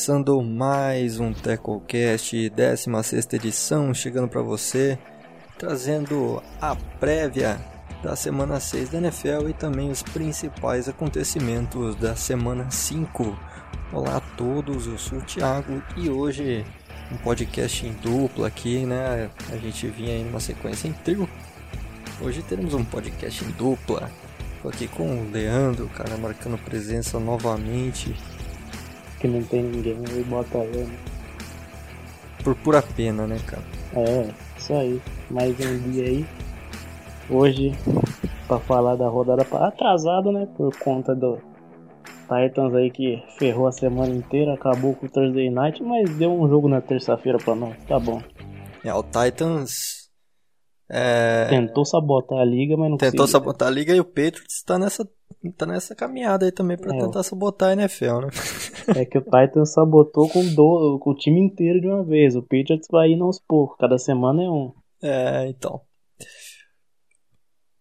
Começando mais um TecoCast, 16 edição, chegando para você, trazendo a prévia da semana 6 da NFL e também os principais acontecimentos da semana 5. Olá a todos, eu sou o Thiago e hoje um podcast em dupla aqui, né? A gente vinha em uma sequência em trio. Hoje teremos um podcast em dupla Tô aqui com o Leandro, cara, marcando presença novamente. Que não tem ninguém e bota eu. Né? Por pura pena, né, cara? É, isso aí. Mais um dia aí. Hoje, pra falar da rodada atrasado, né? Por conta do Titans aí que ferrou a semana inteira, acabou com o Thursday Night, mas deu um jogo na terça-feira pra nós. Tá bom. É, o Titans é... Tentou sabotar a liga, mas não Tentou conseguiu. sabotar a liga e o Patriots tá nessa, tá nessa caminhada aí também pra é. tentar sabotar a NFL, né? É que o Titans sabotou com, do, com o time inteiro de uma vez. O Patriots vai indo aos poucos, cada semana é um. É, então.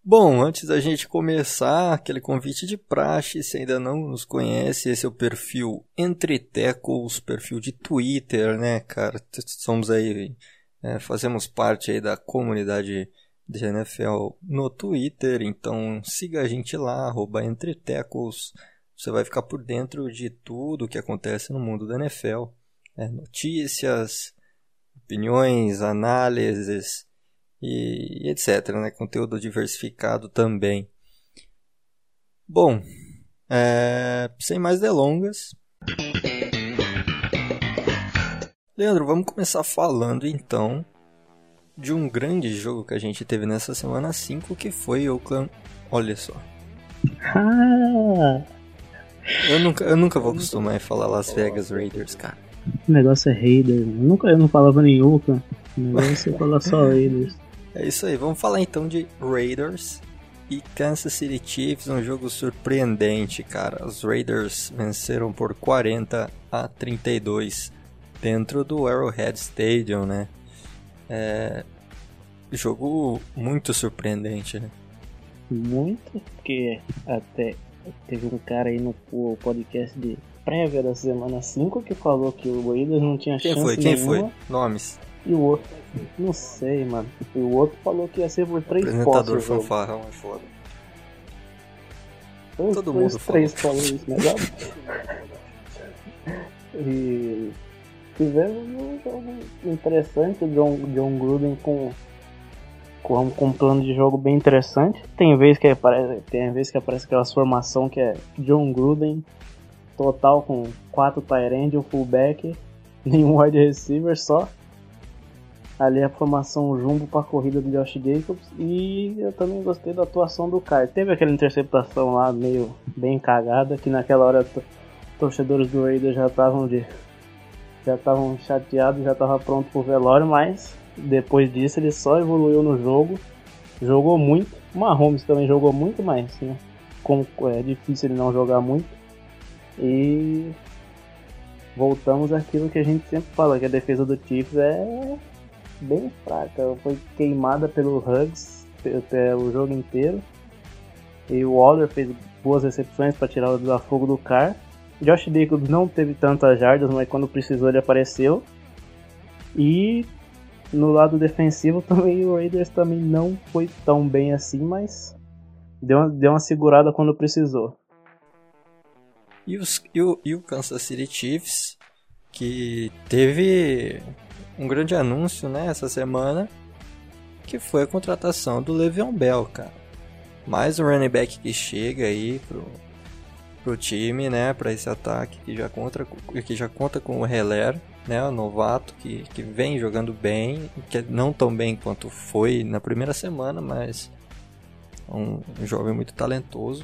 Bom, antes da gente começar, aquele convite de praxe, se ainda não nos conhece, esse é o perfil Entre Tecos, perfil de Twitter, né, cara? Somos aí é, fazemos parte aí da comunidade de NFL no Twitter, então siga a gente lá, arroba Entretecos. Você vai ficar por dentro de tudo que acontece no mundo da NFL. É, notícias, opiniões, análises e, e etc. Né? Conteúdo diversificado também. Bom, é, sem mais delongas. Leandro, vamos começar falando então de um grande jogo que a gente teve nessa semana 5, que foi Oakland. Olha só. Ah. Eu nunca, eu nunca vou acostumar a falar Las Vegas Raiders, cara. O negócio é Raiders. Eu nunca eu não falava nem Oakland. O negócio é falar só Raiders. É isso aí. Vamos falar então de Raiders e Kansas City Chiefs, um jogo surpreendente, cara. Os Raiders venceram por 40 a 32 dentro do Arrowhead Stadium, né? É, jogo muito surpreendente, né? Muito, porque até teve um cara aí no podcast de prévia da semana 5 que falou que o Raiders não tinha Quem chance foi? Quem nenhuma. foi? Nomes. E o outro, não sei, mano. E o outro falou que ia ser por três postos. Apresentador fanfarrão é foda. Todo mundo três falou isso, né? e tivemos um jogo interessante, John, John Gruden com, com, com um plano de jogo bem interessante. Tem vez que aparece, tem vez que aparece aquela formação que é John Gruden total com quatro tight um fullback, nenhum wide receiver só. Ali a formação jumbo para a corrida do Josh Jacobs e eu também gostei da atuação do Kai. Teve aquela interceptação lá meio bem cagada que naquela hora torcedores do Raiders já estavam de já estavam chateados, já estava pronto pro velório, mas depois disso ele só evoluiu no jogo, jogou muito. O Mahomes também jogou muito, mas né, como é difícil ele não jogar muito. E voltamos àquilo que a gente sempre fala, que a defesa do Chiefs é bem fraca. Foi queimada pelo Hugs o jogo inteiro. E o Waller fez boas recepções para tirar o desafogo do Car. Josh Jacobs não teve tantas jardas, mas quando precisou ele apareceu. E no lado defensivo também o Raiders também não foi tão bem assim, mas deu uma, deu uma segurada quando precisou. E, os, e, o, e o Kansas City Chiefs, que teve um grande anúncio né, essa semana, que foi a contratação do Le'Veon Bell, cara. Mais um running back que chega aí pro, pro time, né, para esse ataque que já conta que já conta com o Heller, né, o novato que, que vem jogando bem, que não tão bem quanto foi na primeira semana, mas um, um jovem muito talentoso.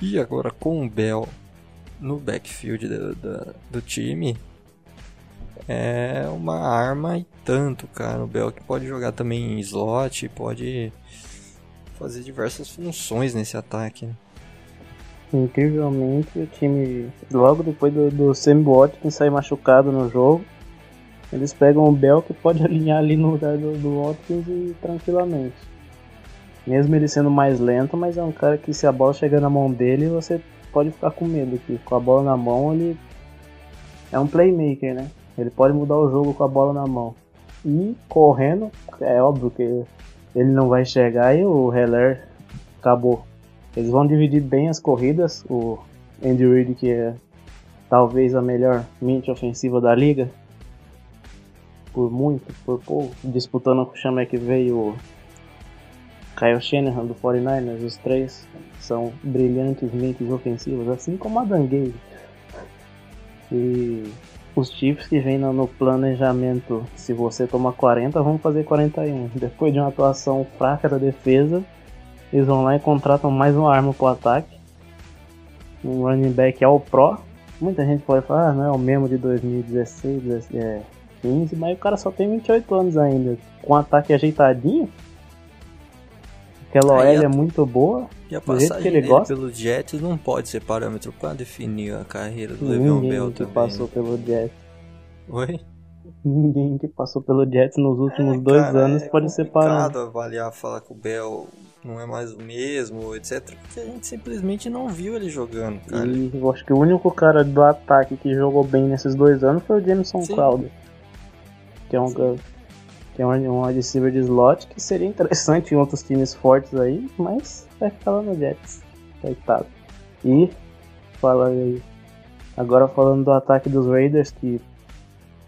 E agora com o Bell no backfield do, do, do time, é uma arma e tanto, cara. O Bell que pode jogar também em slot, pode fazer diversas funções nesse ataque. Né? Incrivelmente, o time, logo depois do, do Sam Watkins sair machucado no jogo, eles pegam o Bell que pode alinhar ali no lugar do, do Watkins e tranquilamente. Mesmo ele sendo mais lento, mas é um cara que se a bola chegar na mão dele, você pode ficar com medo que com a bola na mão ele é um playmaker, né? Ele pode mudar o jogo com a bola na mão. E correndo, é óbvio que ele não vai chegar e o Heller acabou. Eles vão dividir bem as corridas. O Andy Reid, que é talvez a melhor mente ofensiva da liga, por muito, por pouco, disputando com o McVay e o Kyle Shanahan do 49ers, os três são brilhantes mentes ofensivas, assim como a Gay. E os Chiefs que vem no planejamento, se você tomar 40, vão fazer 41. Depois de uma atuação fraca da defesa, eles vão lá e contratam mais uma arma pro ataque. Um running back ao pro. Muita gente pode falar, ah, não é o mesmo de 2016, 2015, mas o cara só tem 28 anos ainda. Com um ataque ajeitadinho, Aquela OL é muito boa. E a passagem que ele gosta. pelo Jets não pode ser parâmetro para definir a carreira do Le'Veon Bell que também. passou pelo Jets. Oi? Ninguém que passou pelo Jets nos últimos é, dois cara, anos é pode ser parâmetro. avaliar, falar que o Bell não é mais o mesmo, etc. Porque a gente simplesmente não viu ele jogando, cara. E eu acho que o único cara do ataque que jogou bem nesses dois anos foi o Jameson Crowder. Que é um Sim que é um wide receiver de slot, que seria interessante em outros times fortes aí, mas vai ficar lá no Jets. Coitado. E, fala aí. Agora falando do ataque dos Raiders, que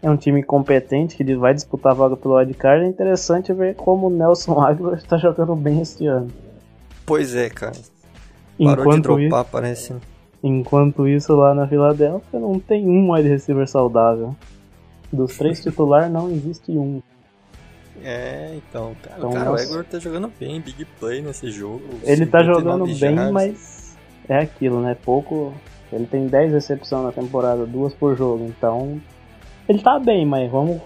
é um time competente, que vai disputar a vaga pelo wildcard, é interessante ver como o Nelson Aguilar está jogando bem este ano. Pois é, cara. Parou enquanto de dropar, isso, parece. Enquanto isso, lá na Filadélfia não tem um wide receiver saudável. Dos três titulares não existe um. É, então, cara, então, cara o Egor tá jogando bem, big play nesse jogo. Ele tá jogando bem, mas é aquilo, né? Pouco. Ele tem 10 recepções na temporada, duas por jogo, então. Ele tá bem, mas vamos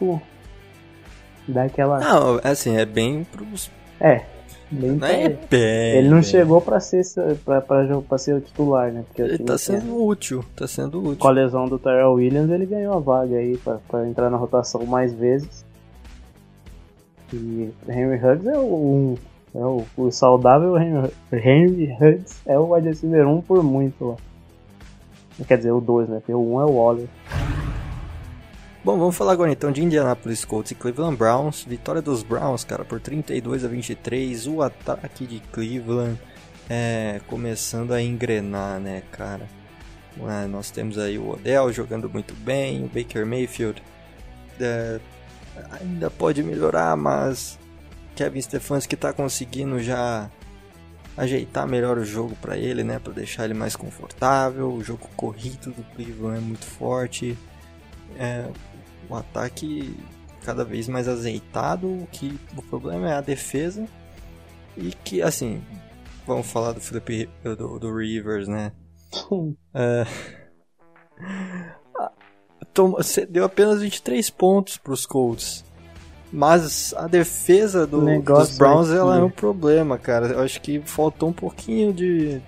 dar aquela. Não, assim, é bem pros. É, Bem não é bem, ele não bem. chegou pra ser, pra, pra, pra ser o titular, né? Porque ele tá sendo útil, tá sendo útil. Com a lesão do Tyrell Williams, ele ganhou a vaga aí pra, pra entrar na rotação mais vezes. E Henry Huggs é o, é o, o saudável Henry, Henry Huggs é o wide receiver 1 por muito lá. Quer dizer, o 2, né? Porque o 1 é o Waller. Bom, vamos falar agora então de Indianapolis Colts e Cleveland Browns. Vitória dos Browns, cara, por 32 a 23. O ataque de Cleveland é, começando a engrenar, né, cara? É, nós temos aí o Odell jogando muito bem, o Baker Mayfield é, ainda pode melhorar, mas Kevin Stefanski está conseguindo já ajeitar melhor o jogo para ele, né, para deixar ele mais confortável. O jogo corrido do Cleveland é muito forte. É, o ataque cada vez mais azeitado, que o problema é a defesa e que assim, vamos falar do Felipe do, do Rivers, né? é, deu apenas 23 pontos para os Colts. Mas a defesa do, dos Browns ela é um problema, cara. Eu acho que faltou um pouquinho de.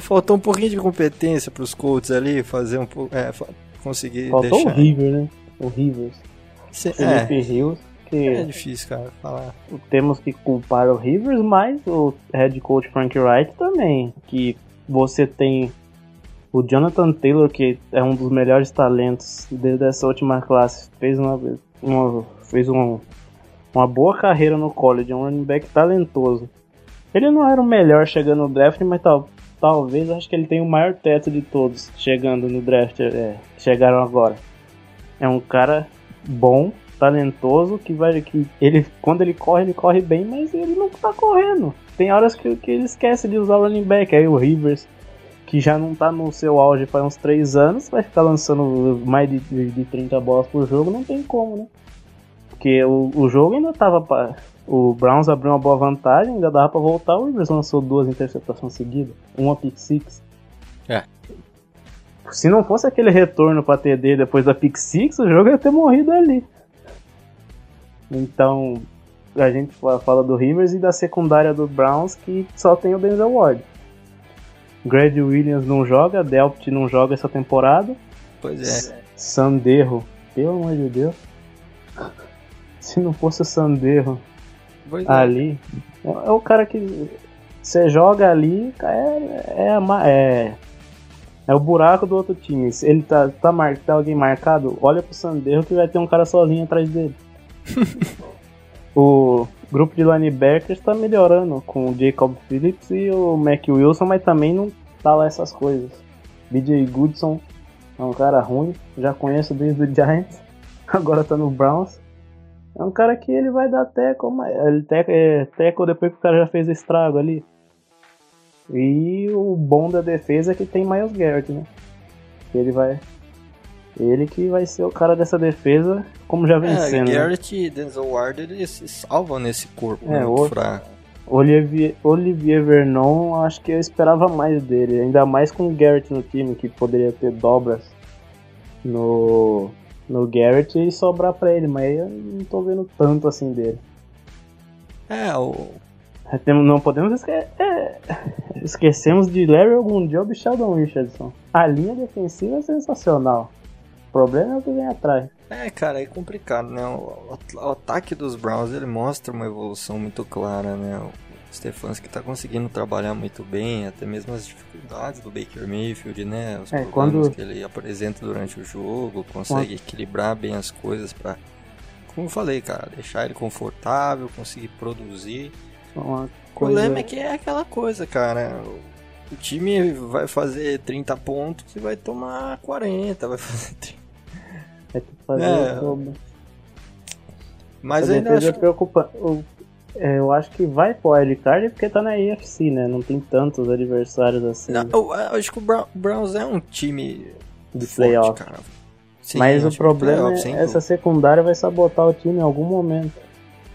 Faltou um pouquinho de competência para os Colts ali, fazer um pouco. É, conseguir faltou deixar. o River, né? O Rivers. Sim, Felipe é. Hills. Que é difícil, cara, falar. Temos que culpar o Rivers, mas o head coach Frank Wright também. Que você tem o Jonathan Taylor, que é um dos melhores talentos desde essa última classe, fez uma, uma fez uma, uma boa carreira no college, é um running back talentoso. Ele não era o melhor chegando no draft, mas tal, talvez acho que ele tem o maior teto de todos chegando no draft, é, chegaram agora. É um cara bom, talentoso, que vai que ele quando ele corre, ele corre bem, mas ele não tá correndo. Tem horas que, que ele esquece de usar o running back, aí o Rivers que já não tá no seu auge faz uns 3 anos, vai ficar lançando mais de, de, de 30 bolas por jogo, não tem como, né? Porque o, o jogo ainda tava. Pra, o Browns abriu uma boa vantagem, ainda dava pra voltar, o Rivers lançou duas interceptações seguidas, uma pick six. É. Se não fosse aquele retorno pra TD depois da pick six, o jogo ia ter morrido ali. Então, a gente fala do Rivers e da secundária do Browns que só tem o Denzel Ward. Grady Williams não joga, Delpt não joga essa temporada. Pois é. Sanderro, pelo amor de Deus. Se não fosse o Sanderro pois é. ali, é. é o cara que Você joga ali, é, é, é, é, o buraco do outro time. Se ele tá, tá, mar, tá alguém marcado, olha pro Sanderro que vai ter um cara sozinho atrás dele. o grupo de linebackers tá melhorando com o Jacob Phillips e o Mac Wilson, mas também não tá lá essas coisas. BJ Goodson é um cara ruim, já conheço desde o Giants, agora tá no Browns. É um cara que ele vai dar teco, mas ele teco, é, teco depois que o cara já fez estrago ali. E o bom da defesa é que tem Miles Garrett, né? Ele vai. Ele que vai ser o cara dessa defesa, como já vem é, sendo. Né? Garrett né? e Denzel Ward eles se salvam nesse corpo é, muito o... fraco. Olivier, Olivier Vernon, acho que eu esperava mais dele, ainda mais com o Garrett no time, que poderia ter dobras no, no Garrett e sobrar pra ele, mas eu não tô vendo tanto assim dele. É, o. Não podemos esque... é... esquecemos de Larry Ogunjob e Sheldon Richardson. A linha defensiva é sensacional. O problema é o que vem atrás. É, cara, é complicado, né? O, o, o, ataque dos Browns ele mostra uma evolução muito clara, né? Stefanski tá conseguindo trabalhar muito bem, até mesmo as dificuldades do Baker Mayfield, né? Os é, problemas quando... que ele apresenta durante o jogo, consegue quando... equilibrar bem as coisas para, como eu falei, cara, deixar ele confortável, conseguir produzir. Uma o problema é que é aquela coisa, cara. O time vai fazer 30 pontos e vai tomar 40, vai fazer 30 é que fazer é. Mas ainda acho... preocupa... É, eu acho que vai pro wildcard porque tá na AFC, né? Não tem tantos adversários assim. Não, eu acho que o Browns é um time de playoff. Cara. Sim, Mas é o problema playoff, é essa secundária vai sabotar o time em algum momento.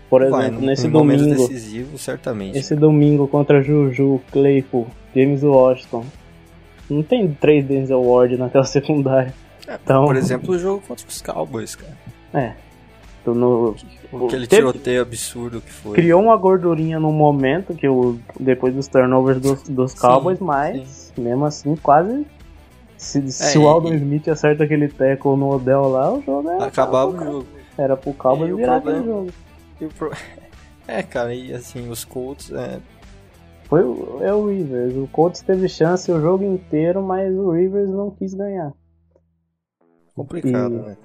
Por exemplo, vai, nesse domingo. decisivo, certamente. Esse domingo contra Juju, Claypool, James Washington. Não tem três Denzel Ward naquela secundária. É, então, por exemplo, o jogo contra os Cowboys, cara. É. No, Aquele teve, tiroteio absurdo que foi. Criou uma gordurinha no momento, que o, depois dos turnovers dos, dos Cowboys, sim, mas sim. mesmo assim, quase. Se, é, se o Aldon e, Smith acerta aquele tackle no Odell lá, o jogo era. Acabava o jogo. Era pro Cowboys virar aquele jogo. Pro... É, cara, e assim, os Colts. É... Foi é o Rivers. O Colts teve chance o jogo inteiro, mas o Rivers não quis ganhar. Complicado, e, né?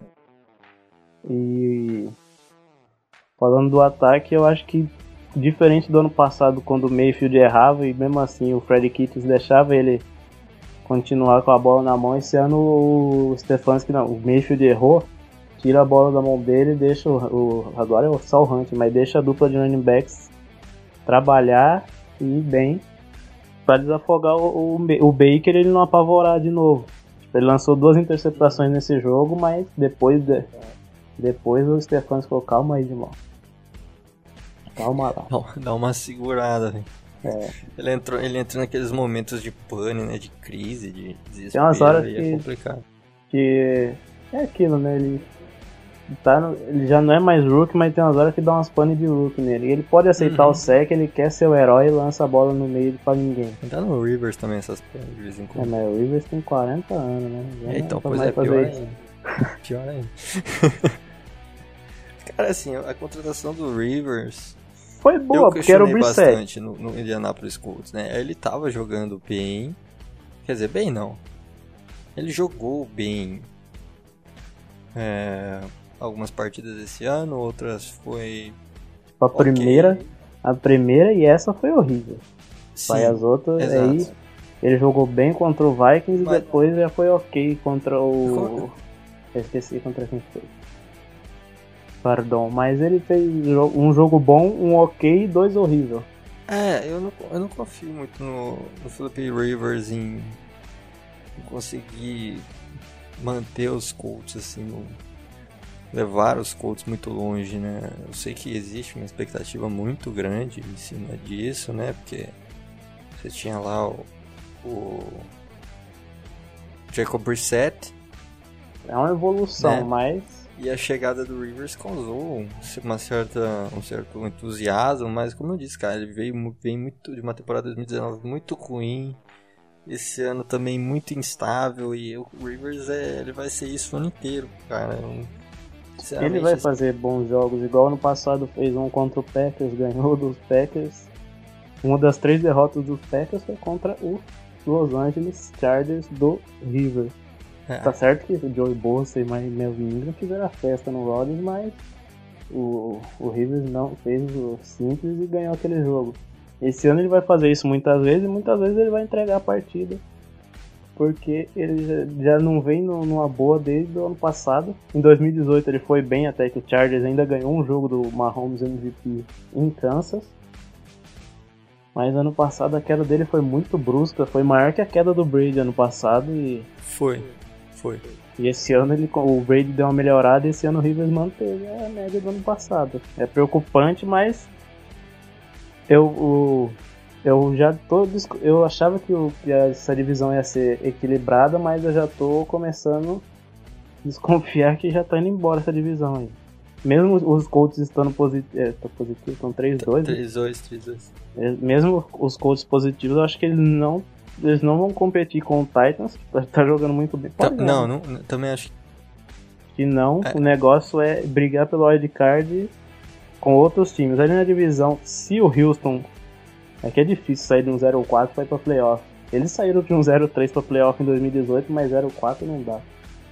E falando do ataque, eu acho que diferente do ano passado, quando o Mayfield errava e mesmo assim o Freddy Kitts deixava ele continuar com a bola na mão, esse ano o Stefanski não, o Mayfield errou, tira a bola da mão dele e deixa o, o agora é só o Hunt, mas deixa a dupla de running backs trabalhar e bem para desafogar o, o, o Baker ele não apavorar de novo. Ele lançou duas interceptações nesse jogo, mas depois de, depois o Stefanos falou, calma aí, irmão. Calma lá. Dá uma segurada, velho. É. Ele entrou, ele entrou naqueles momentos de pânico, né? De crise, de desespero. Tem umas horas é que, é complicado. Que é aquilo, né? Ele, tá no, ele já não é mais Rook, mas tem umas horas que dá umas panes de Rook nele. E ele pode aceitar uhum. o sec, ele quer ser o herói e lança a bola no meio pra ninguém. Tá no Rivers também essas panes de vez em quando. É, mas o Rivers tem 40 anos, né? Já é, então, pois é, pior ainda. pior ainda. Cara, assim, a contratação do Rivers. Foi boa, porque era o Brissett. bastante no, no Indianapolis Colts, né? Ele tava jogando bem. Quer dizer, bem não. Ele jogou bem. É, algumas partidas esse ano, outras foi. A okay. primeira. A primeira e essa foi horrível. Sim, Vai as outras exato. aí. Ele jogou bem contra o Vikings Mas... e depois já foi ok contra o. Eu esqueci contra quem foi. Pardon, mas ele fez um jogo bom, um ok e dois horrível. É, eu não, eu não confio muito no, no Philip Rivers em, em conseguir manter os Colts assim, no, levar os Colts muito longe, né? Eu sei que existe uma expectativa muito grande em cima disso, né? Porque você tinha lá o, o Jacob Brissett. É uma evolução, né? mas e a chegada do Rivers causou uma certa, um certo entusiasmo, mas como eu disse, cara, ele veio, veio muito de uma temporada 2019 muito ruim. Esse ano também muito instável e o Rivers é, ele vai ser isso o ano inteiro, cara. Ele vai fazer bons jogos, igual ano passado fez um contra o Packers, ganhou dos Packers. Uma das três derrotas dos Packers foi contra o Los Angeles Chargers do River. É. Tá certo que o Joey Bosa e mais Melvin Ingram fizeram a festa no Rodgers, mas o, o Rivers não fez o simples e ganhou aquele jogo. Esse ano ele vai fazer isso muitas vezes e muitas vezes ele vai entregar a partida. Porque ele já, não vem numa boa desde o ano passado. Em 2018 ele foi bem até que o Chargers ainda ganhou um jogo do Mahomes MVP em Kansas. Mas ano passado a queda dele foi muito brusca, foi maior que a queda do Brady ano passado e. Foi, foi. E esse ano ele, o Brady deu uma melhorada e esse ano o Rivers manteve a média do ano passado. É preocupante, mas eu, eu já tô. Eu achava que, o, que essa divisão ia ser equilibrada, mas eu já tô começando a desconfiar que já tá indo embora essa divisão aí. Mesmo os Colts estando positi é, positivo, estão 3-2. 3-2, 3-2. Né? Mesmo os Colts positivos, eu acho que eles não, eles não vão competir com o Titans, que tá jogando muito bem. Tá, não, não, também acho que não. É. O negócio é brigar pelo wildcard com outros times. Ali na divisão, se o Houston. É que é difícil sair de um 0-4 para ir pra playoff. Eles saíram de um 0-3 pra playoff em 2018, mas 0-4 não dá.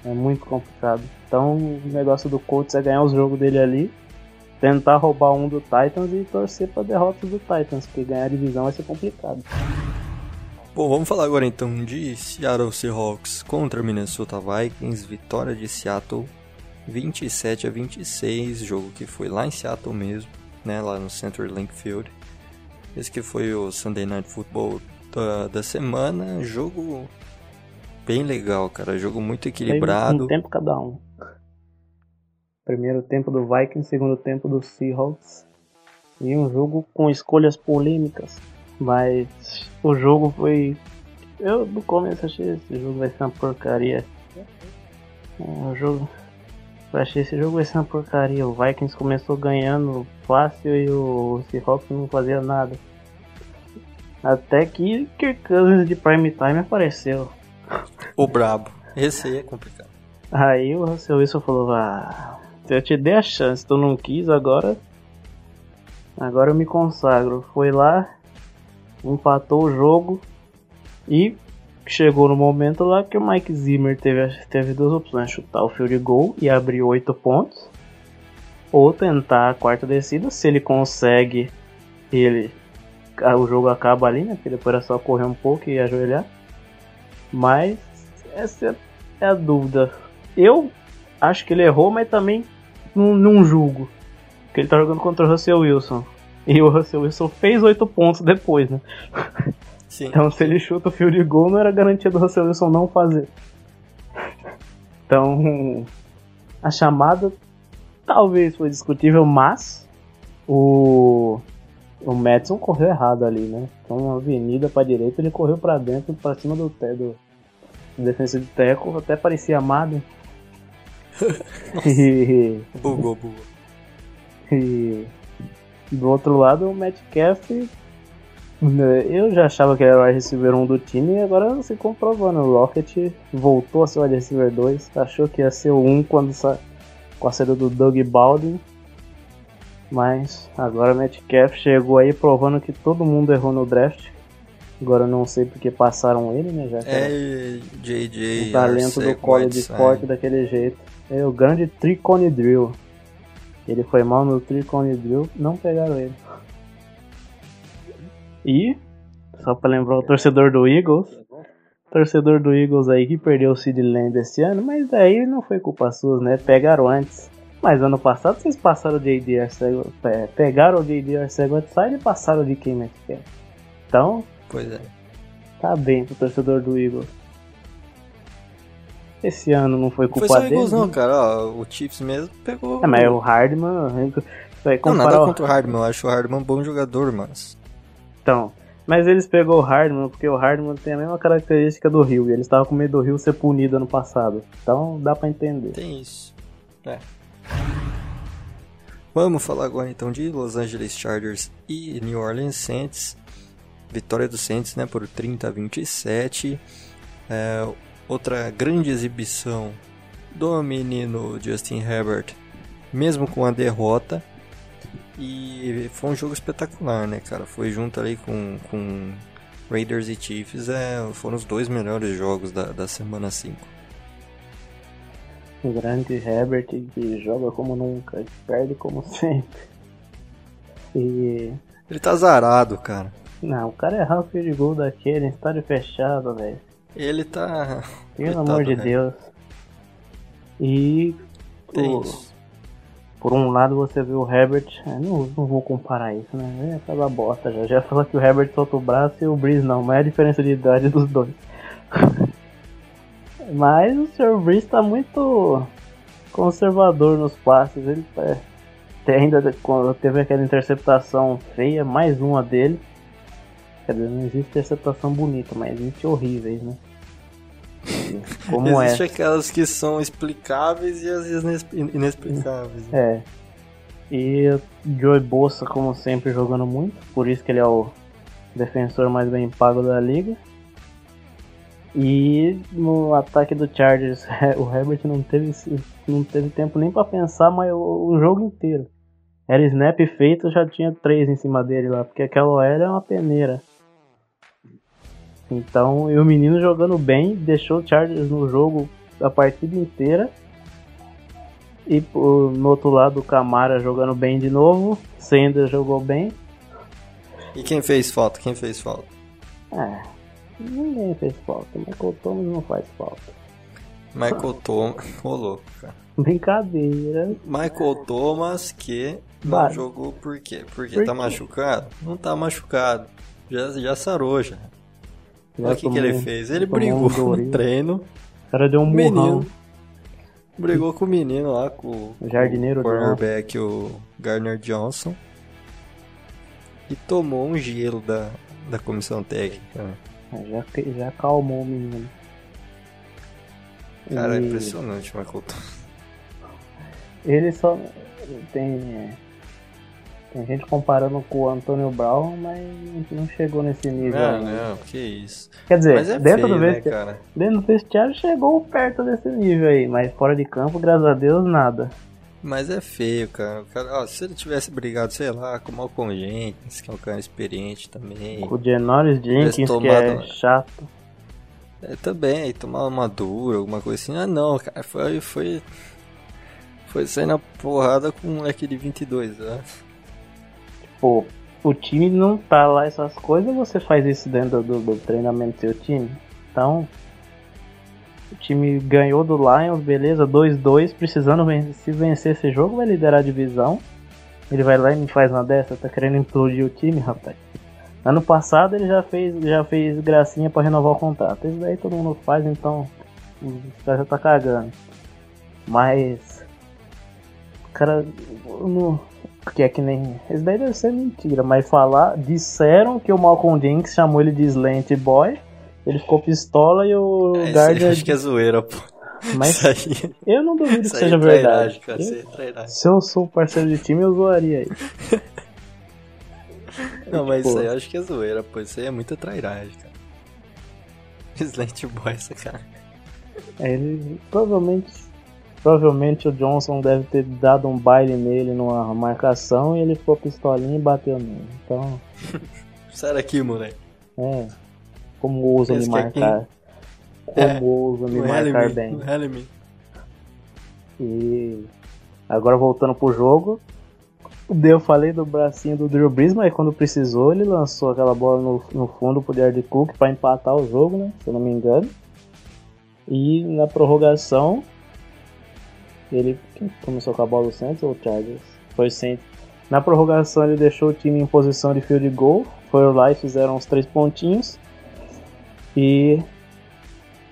É muito complicado. Então o negócio do Colts é ganhar os jogos dele ali, tentar roubar um do Titans e torcer pra derrota do Titans, porque ganhar a divisão vai ser complicado. Bom, vamos falar agora então de Seattle Seahawks contra Minnesota Vikings, vitória de Seattle 27 a 26, jogo que foi lá em Seattle mesmo, né, lá no CenturyLink Field. Esse que foi o Sunday Night Football da, da semana, jogo bem legal, cara. Jogo muito equilibrado. Um tempo cada um. Primeiro tempo do Vikings, segundo tempo do Seahawks. E um jogo com escolhas polêmicas. Mas o jogo foi. Eu no começo achei esse jogo vai ser uma porcaria. É, o jogo. Eu achei esse jogo vai ser uma porcaria. O Vikings começou ganhando fácil e o Seahawks não fazia nada. Até que Kirk Cousins de prime time apareceu. O brabo. Esse aí é complicado. Aí o Russell Wilson falou: ah, eu te dei a chance, tu não quis, agora. Agora eu me consagro. Foi lá, empatou o jogo e chegou no momento lá que o Mike Zimmer teve, teve duas opções: chutar o field goal e abrir oito pontos, ou tentar a quarta descida. Se ele consegue, ele o jogo acaba ali, né? Porque depois era só correr um pouco e ajoelhar. Mas essa é a dúvida. Eu acho que ele errou, mas também não, não julgo. Porque ele tá jogando contra o Russell Wilson. E o Russell Wilson fez 8 pontos depois, né? Sim. Então se ele chuta o fio de gol, não era garantia do Russell Wilson não fazer. Então a chamada talvez foi discutível, mas o o Madison correu errado ali, né? Então, uma avenida pra direita, ele correu pra dentro, pra cima do, te, do, de teco, até parecia amado. e... Bugou, bugou. E do outro lado, o Metcalf, né, eu já achava que era o wide receiver 1 do time e agora se comprovando. O Rocket voltou a ser o wide receiver 2, achou que ia ser o 1 quando sa... com a saída do Doug Baldwin mas agora o Metcalf chegou aí provando que todo mundo errou no draft. Agora eu não sei porque passaram ele, né? Já que é, JJ. O talento do college forte daquele jeito. É o grande Tricone Drill. Ele foi mal no Tricone Drill, não pegaram ele. E, só pra lembrar o torcedor do Eagles, torcedor do Eagles aí que perdeu o Sid Lamb esse ano, mas daí não foi culpa sua, né? Pegaram antes. Mas ano passado vocês passaram de AD Arcego, pegaram o JD Arcego Whiteside e passaram de quem Metcalf. Então, pois é. Tá bem pro torcedor do Eagles. Esse ano não foi culpa foi só Eagles não, né? cara. Ó, o Chiefs mesmo pegou. É, mas o Hardman. Vai não, nada contra o Hardman. Eu acho o Hardman um bom jogador, mas. Então. Mas eles pegou o Hardman porque o Hardman tem a mesma característica do Rio. E eles estavam com medo do Rio ser punido ano passado. Então dá pra entender. Tem isso. É. Vamos falar agora então de Los Angeles Chargers e New Orleans Saints. Vitória do Saints né, por 30 a 27. É, outra grande exibição do menino Justin Herbert, mesmo com a derrota. E foi um jogo espetacular, né, cara? Foi junto ali com, com Raiders e Chiefs, é, foram os dois melhores jogos da, da semana 5. O grande Herbert que joga como nunca, perde como sempre. E. Ele tá zarado, cara. Não, o cara é errar o field goal daquele, estádio fechado, velho. Ele tá. Pelo Coitado, amor de velho. Deus. E. O, por um lado você vê o Herbert. Não, não vou comparar isso, né? É aquela bosta já. Já falou que o Herbert solta o braço e o Breeze não. Mas é a diferença de idade dos dois. Mas o Sr. Breeze tá muito conservador nos passes. Ele é, ainda teve aquela interceptação feia, mais uma dele. Quer dizer, não existe interceptação bonita, mas existe horríveis, né? Como Existe é. aquelas que são explicáveis e as inexplicáveis. Né? É. E Joey Bossa, como sempre, jogando muito. Por isso que ele é o defensor mais bem pago da liga. E no ataque do Chargers, o Herbert não teve, não teve tempo nem para pensar, mas o, o, jogo inteiro. Era snap feito, já tinha três em cima dele lá, porque aquela OL é uma peneira. Então, e o menino jogando bem, deixou o Chargers no jogo a partida inteira. E no outro lado, o Camara jogando bem de novo. Sanders jogou bem. E quem fez falta? Quem fez falta? É, ninguém fez falta. Michael Thomas não faz falta. Michael Thomas. Ô louco, cara. Brincadeira. Michael Thomas que não jogou por quê? Porque por tá quê? machucado? Não tá machucado. Já, já sarou já. Olha o que, que ele fez. Ele brigou um no treino. O cara deu um menino. Brigou com o menino lá, com o jardineiro o cornerback, o Garner Johnson. E tomou um gelo da, da comissão técnica. Né? Já, já acalmou o menino. Cara, e... é impressionante o Michael Ele só tem é, tem gente comparando com o Antônio Brown, mas não chegou nesse nível não, ainda. Não, que isso. Quer dizer, é dentro, feio, do né, vestiário, né, dentro do vestiário chegou perto desse nível aí, mas fora de campo, graças a Deus, nada. Mas é feio, cara. cara ó, se ele tivesse brigado, sei lá, com o Malcolm Jenkins, que é um cara experiente também. Com o Janoris Jenkins, que é chato. É, também, tomar uma dura, alguma coisa assim. Ah, não, cara, foi... foi... Foi sair na porrada com um moleque de 22 anos pô, o time não tá lá essas coisas, você faz isso dentro do, do treinamento do seu time. Então, o time ganhou do Lions, beleza, 2-2, precisando vencer, se vencer esse jogo, vai liderar a divisão. Ele vai lá e me faz uma dessa, tá querendo implodir o time, rapaz. Ano passado ele já fez, já fez gracinha para renovar o contrato. Isso daí todo mundo faz, então o cara já tá cagando. Mas. Cara, no, porque é que nem. Isso daí deve ser mentira, mas falar. Disseram que o Malcolm Jenkins chamou ele de Slant Boy. Ele ficou pistola e o é, Gardner. Acho que é zoeira, pô. Mas aí, eu não duvido que seja é verdade. Cara, eu, é se eu sou parceiro de time, eu zoaria aí. não, mas isso aí eu acho que é zoeira, pô. Isso aí é muita trairagem, cara. Slant Boy, essa cara. É, ele provavelmente Provavelmente o Johnson deve ter dado um baile nele numa marcação e ele ficou pistolinha e bateu nele. Então. Sai daqui, moleque. É. Como ousa me marcar. Como é, ousa me marcar bem. E. Agora voltando pro jogo. Eu falei do bracinho do Drew Brees, mas quando precisou, ele lançou aquela bola no, no fundo pro Jared Cook para empatar o jogo, né? Se eu não me engano. E na prorrogação, ele começou com a bola o Saints ou Chargers? Foi o Saints. Na prorrogação ele deixou o time em posição de field goal. Foram lá e fizeram uns três pontinhos. E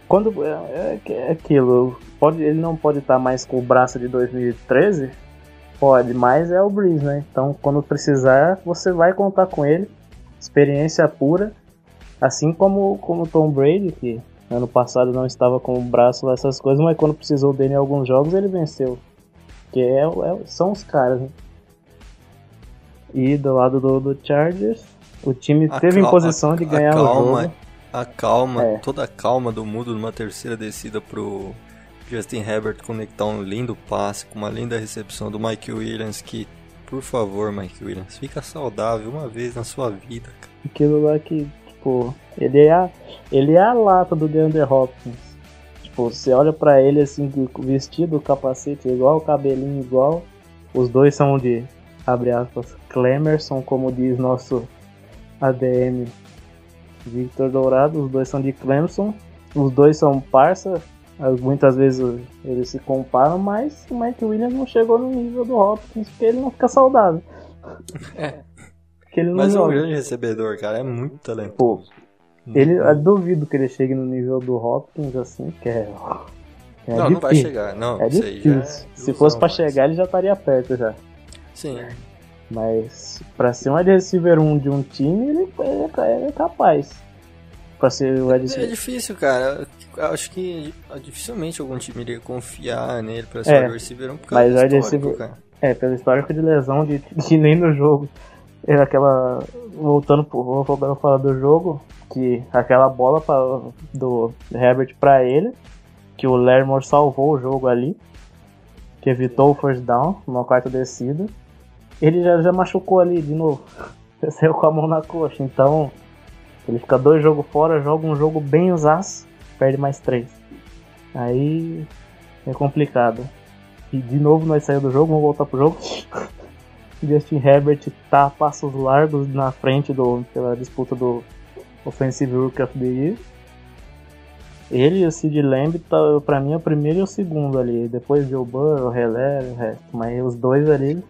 quando é, é, é aquilo, pode, ele não pode estar mais com o braço de 2013, pode, mas é o Breeze, né? Então quando precisar, você vai contar com ele. Experiência pura, assim como como Tom Brady que Ano passado não estava com o braço essas coisas, mas quando precisou dele em alguns jogos ele venceu. Que é, é são os caras. Né? E do lado do, do Chargers, o time a teve em posição a, de ganhar calma, o jogo. A calma, é. toda a calma do mundo numa terceira descida pro Justin Herbert conectar um lindo passe com uma linda recepção do Mike Williams que por favor, Mike Williams, fica saudável uma vez na sua vida, cara. Aquilo lá que, tipo, ele é a, ele é a lata do DeAndre Hopkins. Tipo, você olha para ele assim, vestido, capacete igual, cabelinho igual. Os dois são de, abre aspas, Clemerson, como diz nosso ADM Victor Dourado. Os dois são de Clemson. Os dois são parça. Muitas vezes eles se comparam, mas o Mike Williams não chegou no nível do Hopkins porque ele não fica saudável. É. Ele mas é um grande recebedor, cara. É muito talentoso. Pô, ele, eu duvido que ele chegue no nível do Hopkins, assim, que é. é não, difícil. não vai chegar. Não, é difícil. É Se fosse pra chegar, ele já estaria perto já. Sim. Mas pra ser um wide receiver 1 de um time, ele, ele é capaz. Pra ser o wide receiver. É difícil, cara. Eu acho que dificilmente algum time iria confiar nele pra ser é, wide receiver 1 por causa mas do histórico, cara. É, pelo histórico de lesão de, de nem no jogo. Era aquela. Voltando pro. Vou falar do jogo que aquela bola pra, do Herbert para ele, que o Lermore salvou o jogo ali, que evitou o first down numa quarta descida, ele já, já machucou ali de novo. Saiu com a mão na coxa, então ele fica dois jogos fora, joga um jogo bem usaço, perde mais três. Aí é complicado. E de novo nós saímos do jogo, vamos voltar pro jogo. Justin Herbert tá a passos largos na frente do, pela disputa do Offensive Rookie of the Year. Ele e o Sid Lamb, tá, pra mim, é o primeiro e o segundo ali. Depois Joe Burrow, Heller, o resto. Mas os dois ali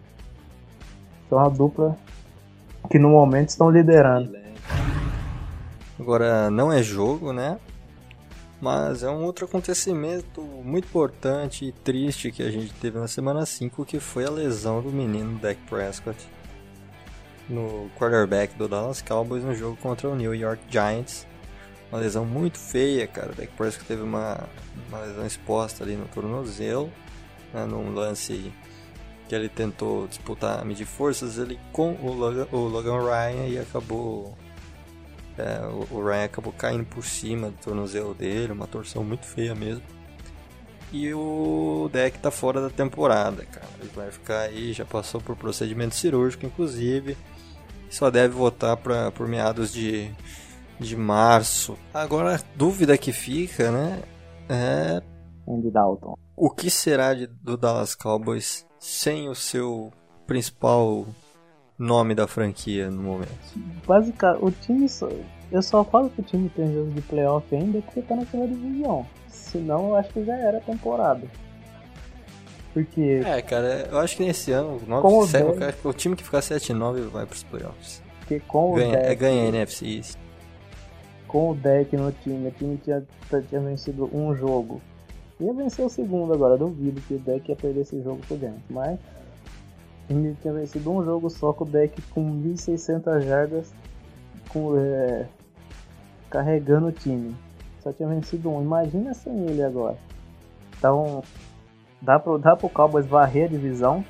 são a dupla que no momento estão liderando. Agora, não é jogo, né? Mas é um outro acontecimento muito importante e triste que a gente teve na semana 5, que foi a lesão do menino Dak Prescott no quarterback do Dallas Cowboys no jogo contra o New York Giants. Uma lesão muito feia, cara. Dak Prescott teve uma, uma lesão exposta ali no tornozelo, né, num lance que ele tentou disputar, medir forças ele com o Logan, o Logan Ryan e acabou é, o, Ryan acabou caindo por cima do tornozelo dele, uma torção muito feia mesmo. E o deck tá fora da temporada, cara. Ele vai ficar aí, já passou por procedimento cirúrgico, inclusive só deve votar para por meados de, de março. Agora a dúvida que fica, né, é Andy Dalton. O que será de, do Dallas Cowboys sem o seu principal nome da franquia no momento? Basicamente, o time só, eu só falo que o time tem jogo de playoff ainda porque tá naquela divisão. Senão eu acho que já era temporada. Porque. É, cara, eu acho que nesse ano, 9, 7, o, o time que ficar 7-9 vai pros playoffs. Porque com ganha, o deck. É ganha a NFC isso. Com o deck no time, o time tinha, tinha vencido um jogo. Ia vencer o segundo agora, duvido que o deck ia perder esse jogo por dentro. Mas ele tinha vencido um jogo só com o deck com 1.600 jardas com, é, carregando o time. Só tinha vencido um. Imagina sem ele agora. Então, Dá pro, dá pro Cowboys varrer a divisão.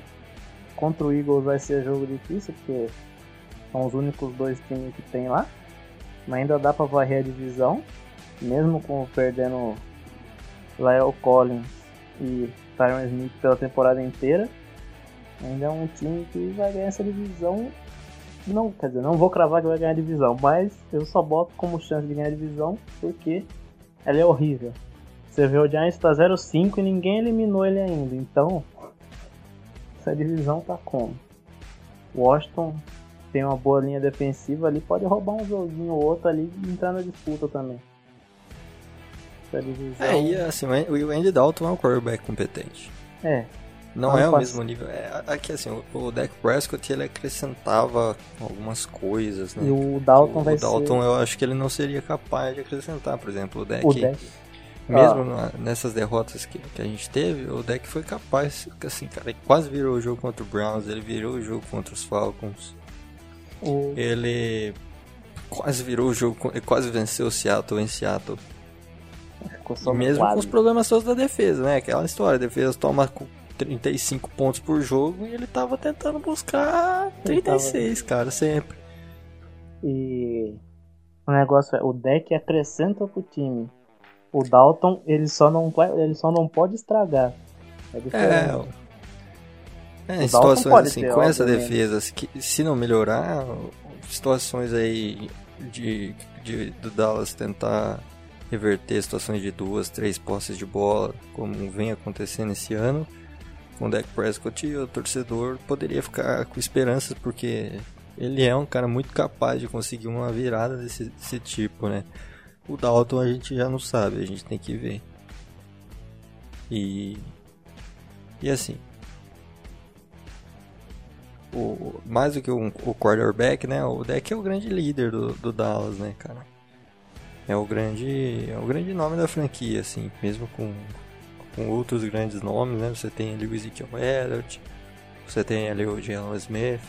Contra o Eagles vai ser jogo difícil, porque são os únicos dois times que tem lá. Mas ainda dá pra varrer a divisão. Mesmo com perdendo Lyle Collins e Tyron Smith pela temporada inteira. Ainda é um time que vai ganhar essa divisão. Não, quer dizer, não vou cravar que vai ganhar a divisão, mas eu só boto como chance de ganhar a divisão porque ela é horrível. Você vê o Giants tá 0-5 e ninguém eliminou ele ainda. Então, essa divisão tá como? Washington tem uma boa linha defensiva ali, pode roubar um joguinho ou outro ali e entrar na disputa também. Essa divisão... É, e assim, o Andy Dalton é um quarterback competente. É. Não é o mesmo nível. É, aqui assim, o, o Dak Prescott ele acrescentava algumas coisas, né? E o Dalton o, vai o Dalton ser... eu acho que ele não seria capaz de acrescentar, por exemplo, o Dak. O Dak mesmo ah. nessas derrotas que, que a gente teve, o deck foi capaz, assim, cara, ele quase virou o jogo contra o Browns, ele virou o jogo contra os Falcons. O... Ele quase virou o jogo, ele quase venceu o Seattle em Seattle. E mesmo quase. com os problemas todos da defesa, né? Aquela história, a defesa toma 35 pontos por jogo e ele tava tentando buscar 36, tava... cara, sempre. E o negócio é, o deck acrescenta pro time. O Dalton, ele só não, ele só não pode estragar. É, é É, em situações assim, com essa defesa, que, se não melhorar, situações aí de, de do Dallas tentar reverter situações de duas, três posses de bola, como vem acontecendo esse ano, com o Dak Prescott, o torcedor poderia ficar com esperanças, porque ele é um cara muito capaz de conseguir uma virada desse, desse tipo, né? O Dalton a gente já não sabe, a gente tem que ver. E. E assim. O, mais do que um, o quarterback, né? O Deck é o grande líder do, do Dallas, né, cara? É o grande, é o grande nome da franquia, assim, mesmo com, com outros grandes nomes, né? Você tem ali o Ezekiel Elliott, você tem ali o Jalen Smith,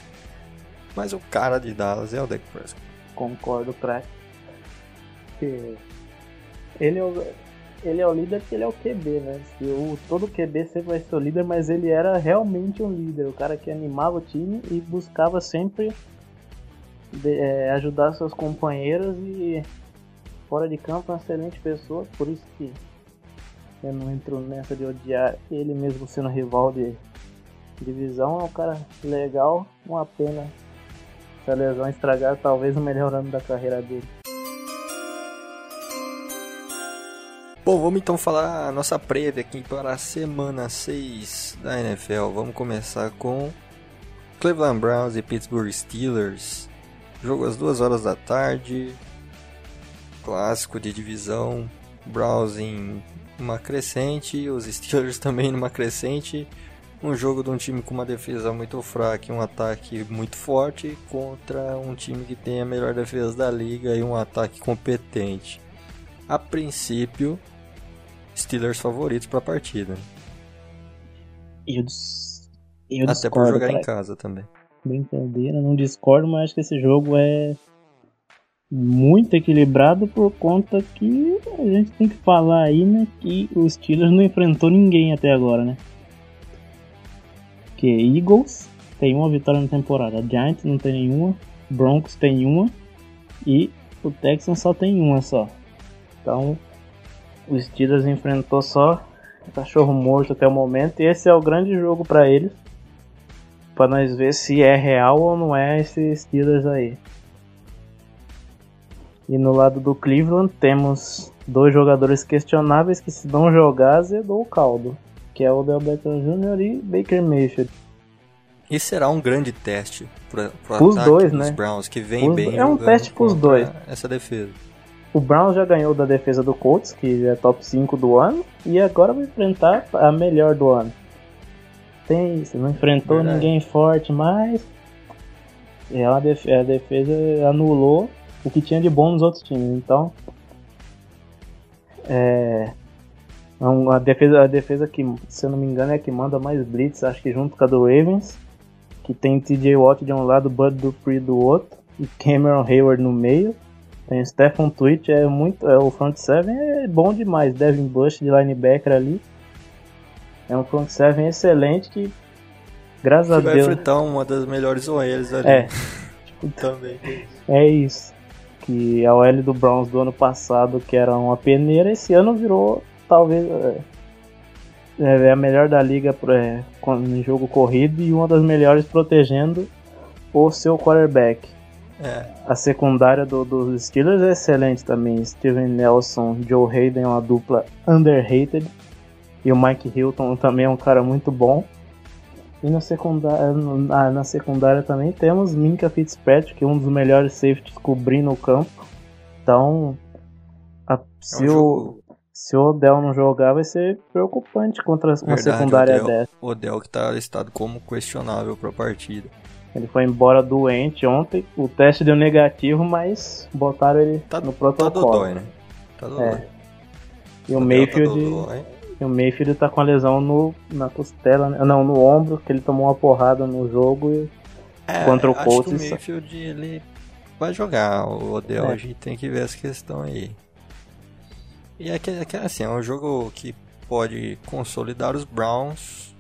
mas o cara de Dallas é o Dak Prescott. Concordo, craque. Ele é o, ele é o líder porque ele é o QB, né? O, todo QB sempre vai ser o líder, mas ele era realmente um líder. O cara que animava o time e buscava sempre de, é, ajudar seus companheiros e fora de campo é uma excelente pessoa, por isso que eu não entro nessa de odiar ele mesmo sendo rival de divisão. É um cara legal, uma pena se a lesão estragar, talvez o melhor ano da carreira dele. Bom, vamos então falar a nossa prévia aqui para a semana 6 da NFL. Vamos começar com Cleveland Browns e Pittsburgh Steelers. Jogo às 2 horas da tarde. Clássico de divisão. Browns em uma crescente, os Steelers também numa crescente. Um jogo de um time com uma defesa muito fraca e um ataque muito forte contra um time que tem a melhor defesa da liga e um ataque competente. A princípio, Steelers favoritos para a partida. Eu, eu Até por jogar cara. em casa também. Brincadeira, não discordo, mas acho que esse jogo é muito equilibrado por conta que a gente tem que falar aí, né, que o Steelers não enfrentou ninguém até agora, né? Que Eagles tem uma vitória na temporada, Giants não tem nenhuma, Broncos tem uma e o Texans só tem uma só. Então, o Steelers enfrentou só cachorro morto até o momento e esse é o grande jogo para eles. Para nós ver se é real ou não é esse Steelers aí. E no lado do Cleveland temos dois jogadores questionáveis que se não jogar zedou o caldo, que é o Del Beckham Jr. e Baker Mayfield. E será um grande teste para Os dois, né? Browns, que vem Os bem é um teste pros contra dois. Essa defesa. O Browns já ganhou da defesa do Colts, que é top 5 do ano, e agora vai enfrentar a melhor do ano. Tem isso, não enfrentou Verdade. ninguém forte, mas é a defesa anulou o que tinha de bom nos outros times. Então, é, é a defesa, a defesa que, se eu não me engano, é a que manda mais blitz, acho que junto com a do Ravens, que tem TJ Watt de um lado, Bud Dupree do outro, e Cameron Hayward no meio. Tem o Stephen Twitch, é muito. É, o front seven é bom demais. Devin Bush de linebacker ali. É um front seven excelente que, graças Que a vai Deus. enfrentar uma das melhores OLs ali. É, Também. é isso. Que a OL do Browns do ano passado, que era uma peneira, esse ano virou talvez. É, é a melhor da liga é, em jogo corrido e uma das melhores protegendo o seu quarterback. É. A secundária do- dos Steelers é excelente também. Steven Nelson, Joe Hayden é uma dupla underrated. E o Mike Hilton também é um cara muito bom. E na secundária, na, na secundária também temos Minka Fitzpatrick, um dos melhores safeties cobrindo o campo. Então, a- se, É um o, se o Odell não jogar, vai ser preocupante contra uma Verdade, secundária Odell. dessa. O Odell que tá listado como questionável para a partida. Ele foi embora doente ontem. O teste deu negativo, mas botaram ele Tá, no tá protocolo. dodói, né? Tá dodói. É. E o Odell Mayfield, Tá dodói. O Mayfield tá com a lesão no, na costela, né? não, no ombro, que ele tomou uma porrada no jogo e É, contra o acho Colts, que o Mayfield ele vai jogar. O Odell É. a gente tem que ver essa questão aí. E é que, é que, assim, é um jogo que pode consolidar os Browns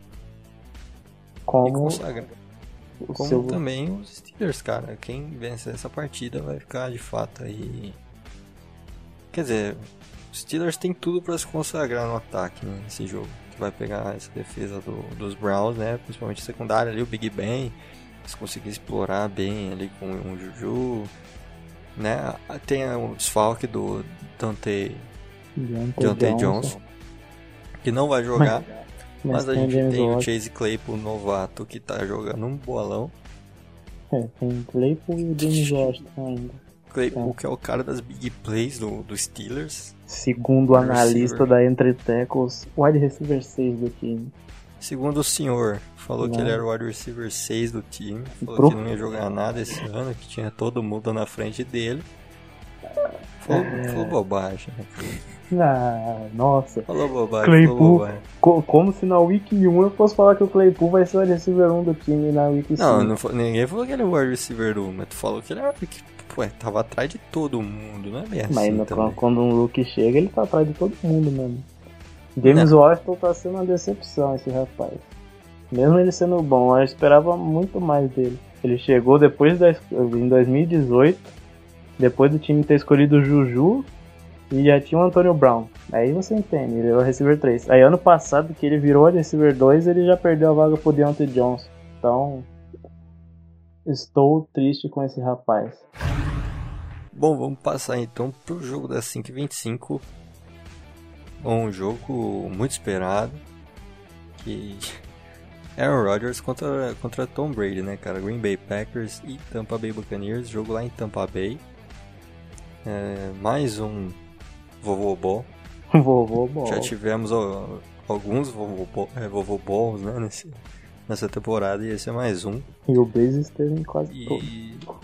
como Como seu também os Steelers, cara. Quem vencer essa partida vai ficar de fato aí. Quer dizer, Steelers tem tudo para se consagrar no ataque né, nesse jogo. Que vai pegar essa defesa do, dos Browns, né? Principalmente secundária ali, o Big Ben. Se conseguir explorar bem ali com o Juju. Né? Tem o desfalque do Dante, Dante Jones, que não vai jogar. Mas, mas a gente tem o Chase Claypool novato que tá jogando um bolão. É, tem Claypool e o James Washington ainda. Claypool, é. que é o cara das big plays do, do Steelers. Segundo o analista da Entre Tackles, wide receiver 6 do time. Segundo o senhor, falou não. que ele era o wide receiver 6 do time. Falou Pro... que não ia jogar nada esse ano, que tinha todo mundo na frente dele. Falou, é... falou bobagem, né? Ah, nossa. Falou bobagem, Claypool, falou bobagem. Co como se na Week 1 eu posso falar que o Claypool vai ser o wide receiver 1 do time na Week 5. Não, não ninguém falou que ele é o wide receiver 1, mas tu falou que ele era que, ué, tava atrás de todo mundo, não é bem mas assim Mas quando um look chega, ele tá atrás de todo mundo mesmo. James não. Washington tá sendo uma decepção esse rapaz. Mesmo ele sendo bom, eu esperava muito mais dele. Ele chegou depois da, em 2018, depois do time ter escolhido o Juju e já tinha o Antonio Brown. Aí você entende, ele é o receiver 3. Aí ano passado que ele virou o receiver 2, ele já perdeu a vaga pro Deontay Johnson. Então, estou triste com esse rapaz. Bom, vamos passar então pro jogo da 525. Um jogo muito esperado. Que Aaron Rodgers contra, contra Tom Brady, né, cara? Green Bay Packers e Tampa Bay Buccaneers. Jogo lá em Tampa Bay. É, mais um Vovô Ball. Vovô Ball. Já tivemos ó, alguns Vovô, Ball, é, Vovô Balls, né, nesse, nessa temporada e esse é mais um. E o Bases teve quase e... todo.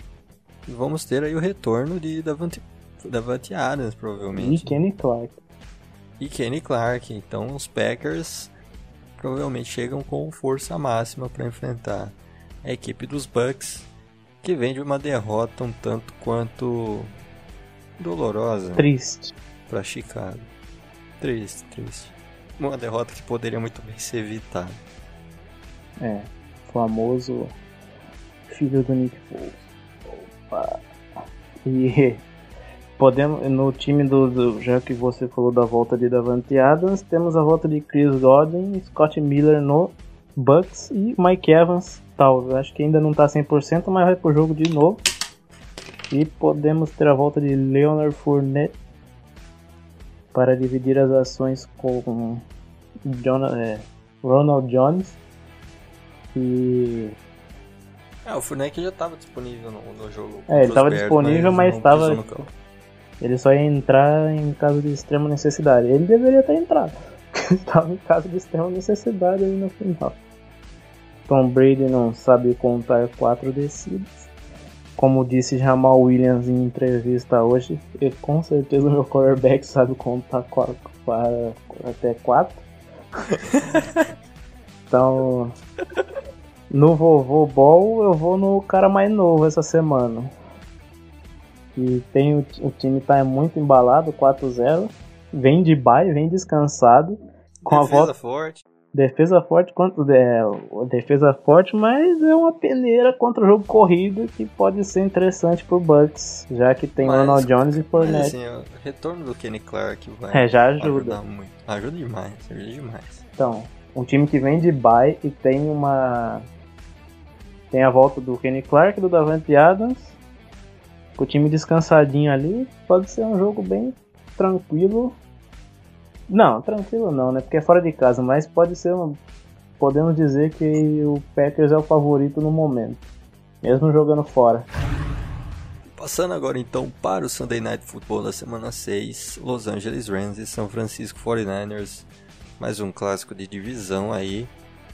Vamos ter aí o retorno de Davante, Davante Adams, provavelmente. E Kenny Clark. E Kenny Clark. Então os Packers provavelmente chegam com força máxima para enfrentar a equipe dos Bucks, que vem de uma derrota um tanto quanto dolorosa. Triste para Chicago. Triste, triste. Uma derrota que poderia muito bem ser evitada. É, famoso filho do Nick Foles. Opa. E podemos no time do, do, já que você falou da volta de Davante Adams, temos a volta de Chris Godwin, Scott Miller no Bucks e Mike Evans, tal. Acho que ainda não tá 100%, mas vai pro jogo de novo. E podemos ter a volta de Leonard Fournette para dividir as ações com John, é, Ronald Jones e é, o Fournette já estava disponível no, no, jogo. É, ele estava disponível, mas estava. Ele só ia entrar em caso de extrema necessidade. Ele deveria ter entrado. Estava em caso de extrema necessidade aí no final. Tom Brady não sabe contar quatro descidas como disse Jamal Williams em entrevista hoje, com certeza o meu quarterback sabe contar até 4. então, no vovô ball eu vou no cara mais novo essa semana. E tem o, o time tá muito embalado, 4-0. Vem de bye, vem descansado. Com Defesa a volta forte. Defesa forte contra. É, defesa forte, mas é uma peneira contra o jogo corrido que pode ser interessante pro Bucks, já que tem mas, Ronald Jones e Fournette. Assim, o retorno do Kenny Clark vai é, já ajuda. muito. Ajuda demais, ajuda demais. Então, um time que vem de bye e tem uma. Tem a volta do Kenny Clark, do Davante Adams. Com o time descansadinho ali, pode ser um jogo bem tranquilo não, tranquilo não, né? Porque é fora de casa, mas pode ser um... Podemos dizer que o Packers é o favorito no momento, mesmo jogando fora. Passando agora então para o Sunday Night Football da semana 6, Los Angeles Rams e São Francisco 49ers, mais um clássico de divisão aí.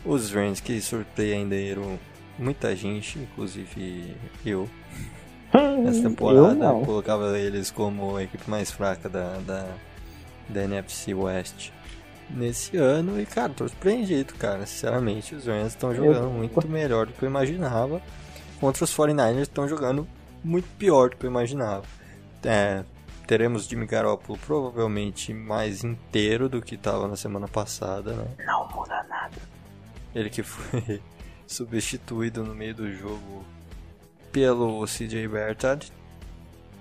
Os Rams que surpreenderam muita gente, inclusive eu. Essa temporada eu colocava eles como a equipe mais fraca da, da da NFC West nesse ano. E, cara, tô surpreendido, cara. Sinceramente, os Rams estão jogando muito melhor do que eu imaginava. Contra os 49ers estão jogando muito pior do que eu imaginava. É, teremos Jimmy Garoppolo provavelmente mais inteiro do que estava na semana passada, né? Não muda nada. Ele que foi substituído no meio do jogo pelo CJ Bertad.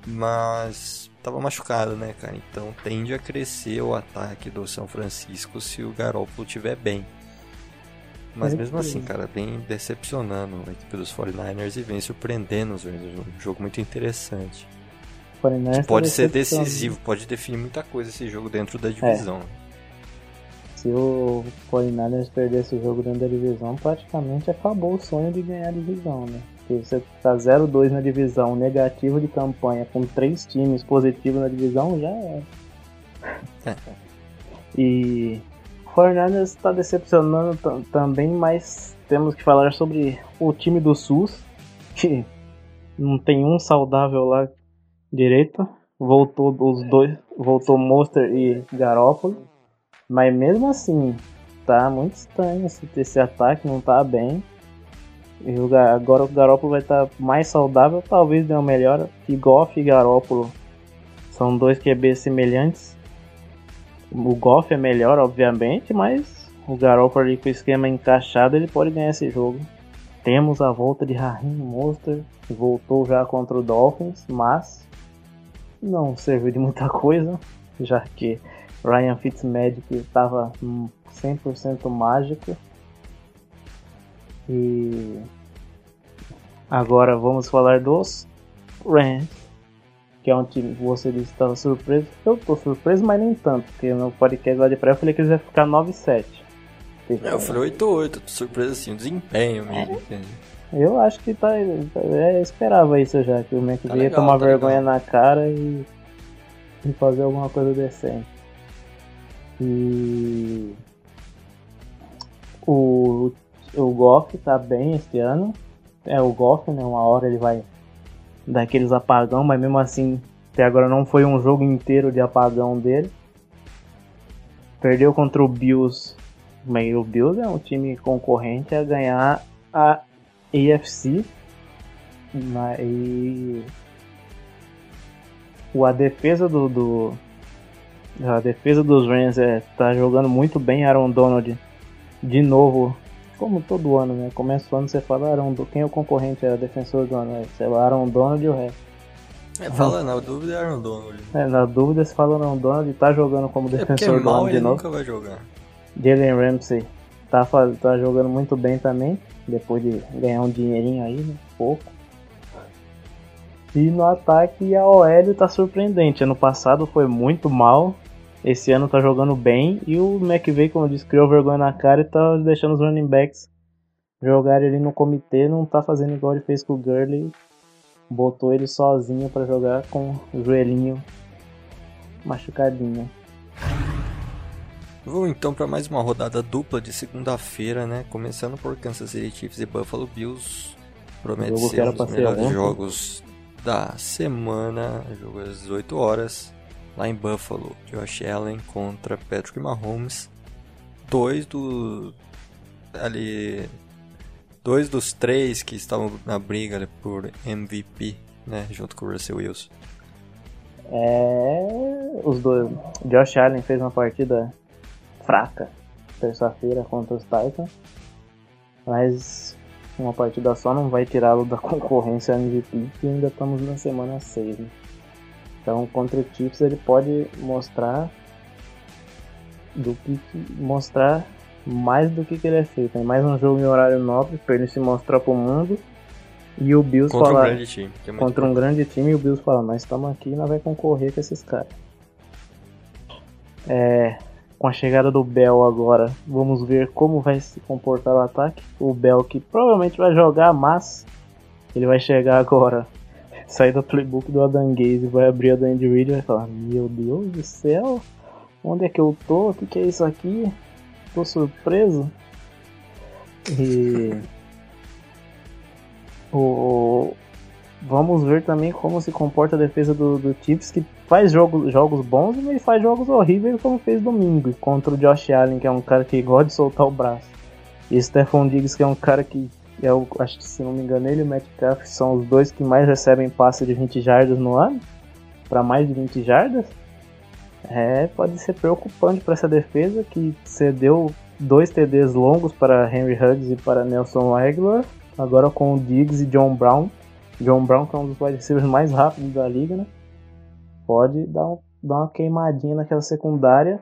Mas tava machucado, né, cara? Então tende a crescer o ataque do São Francisco se o Garoppolo estiver bem. Mas mesmo assim, cara, vem decepcionando a equipe dos 49ers e vem surpreendendo os Rangers. Um jogo muito interessante. Que pode tá ser decisivo, pode definir muita coisa esse jogo dentro da divisão. É. Se o 49ers perder esse jogo dentro da divisão, praticamente acabou o sonho de ganhar a divisão, né? Porque você tá 0-2 na divisão, negativo de campanha, com três times positivos na divisão, já é. e o 49ers está decepcionando também, mas temos que falar sobre o time do SUS, que não tem um saudável lá direito. Voltou os dois, voltou Monster e Garópolo. Mas mesmo assim, tá muito estranho esse, esse ataque, não tá bem. E o, agora o Garópolo vai estar tá mais saudável, talvez dê uma melhora. Que Goff e Garópolo são dois QB semelhantes. O Goff é melhor, obviamente, mas o Garoppolo ali com o esquema encaixado, ele pode ganhar esse jogo. Temos a volta de Raheem Monster, que voltou já contra o Dolphins, mas não serviu de muita coisa, já que Ryan Fitzmagic estava 100% mágico. E agora vamos falar dos Rams que é um time que você disse que estava surpreso. Eu tô surpreso, mas nem tanto, porque no podcast lá de pré eu falei que eles iam ficar 9-7. É, eu falei 8-8, tô surpreso assim, o desempenho mesmo. É. Eu acho que tá. É, esperava isso já, que o Mac tá ia tomar tá vergonha legal. na cara e, e fazer alguma coisa decente. E o, o Goff tá bem esse ano. É o Goff, né? Uma hora ele vai daqueles apagão, mas mesmo assim, até agora não foi um jogo inteiro de apagão dele. Perdeu contra o Bills, mas o Bills é um time concorrente a ganhar a AFC. E a defesa do, do a defesa dos Rams é, tá jogando muito bem Aaron Donald de novo como todo ano, né? Começa o ano você fala Aaron, quem é o concorrente, é o defensor do ano, é, sei lá, Aaron Donald e o resto. É, fala, na dúvida é Aaron Donald. É, na dúvida se fala Aaron Donald e tá jogando como é defensor é do ano de novo. nunca vai jogar. Jalen Ramsey tá, tá jogando muito bem também, depois de ganhar um dinheirinho aí, né? Pouco. E no ataque a OL tá surpreendente. Ano passado foi muito mal, esse ano tá jogando bem e o McVay, como eu disse, criou vergonha na cara e tá deixando os running backs jogarem ali no comitê, não tá fazendo igual ele fez com o Gurley, botou ele sozinho para jogar com o joelhinho machucadinho. Vamos então para mais uma rodada dupla de segunda-feira, né? Começando por Kansas City Chiefs e Buffalo Bills. Promete ser um dos melhores jogos da semana. Jogo às 18 horas lá em Buffalo, Josh Allen contra Patrick Mahomes. Dois do ali dois dos três que estavam na briga por MVP, né, junto com o Russell Wilson. É, os dois. Josh Allen fez uma partida fraca terça-feira contra os Titans, mas uma partida só não vai tirá-lo da concorrência MVP, que ainda estamos na semana 6. Né? Então, contra o Chiefs ele pode mostrar do que, mostrar mais do que, que ele é feito. É mais um jogo em horário nobre para ele se mostrar para o mundo. E o Bills contra falar, um grande time, é contra um grande time e o Bills falar, nós estamos aqui e nós vamos concorrer com esses caras. É, com a chegada do Bell agora, vamos ver como vai se comportar o ataque. O Bell que provavelmente vai jogar, mas ele vai chegar agora sair do playbook do Adam Gaze, vai abrir a do Andy Reid e vai falar: Meu Deus do céu, onde é que eu tô? O que, que é isso aqui? Tô surpreso. E. O, vamos ver também como se comporta a defesa do, do Chiefs, que faz jogos, jogos bons, mas faz jogos horríveis, como fez domingo, contra o Josh Allen, que é um cara que gosta de soltar o braço. E Stephon Diggs, que é um cara que eu acho que se não me engano ele e o Metcalf são os dois que mais recebem passe de 20 jardas no ano, para mais de 20 jardas. É, pode ser preocupante para essa defesa que cedeu dois TDs longos para Henry Huggs e para Nelson Aguilar, agora com o Diggs e John Brown. John Brown que é um dos receivers mais rápidos da liga, né? pode dar, um, dar uma queimadinha naquela secundária.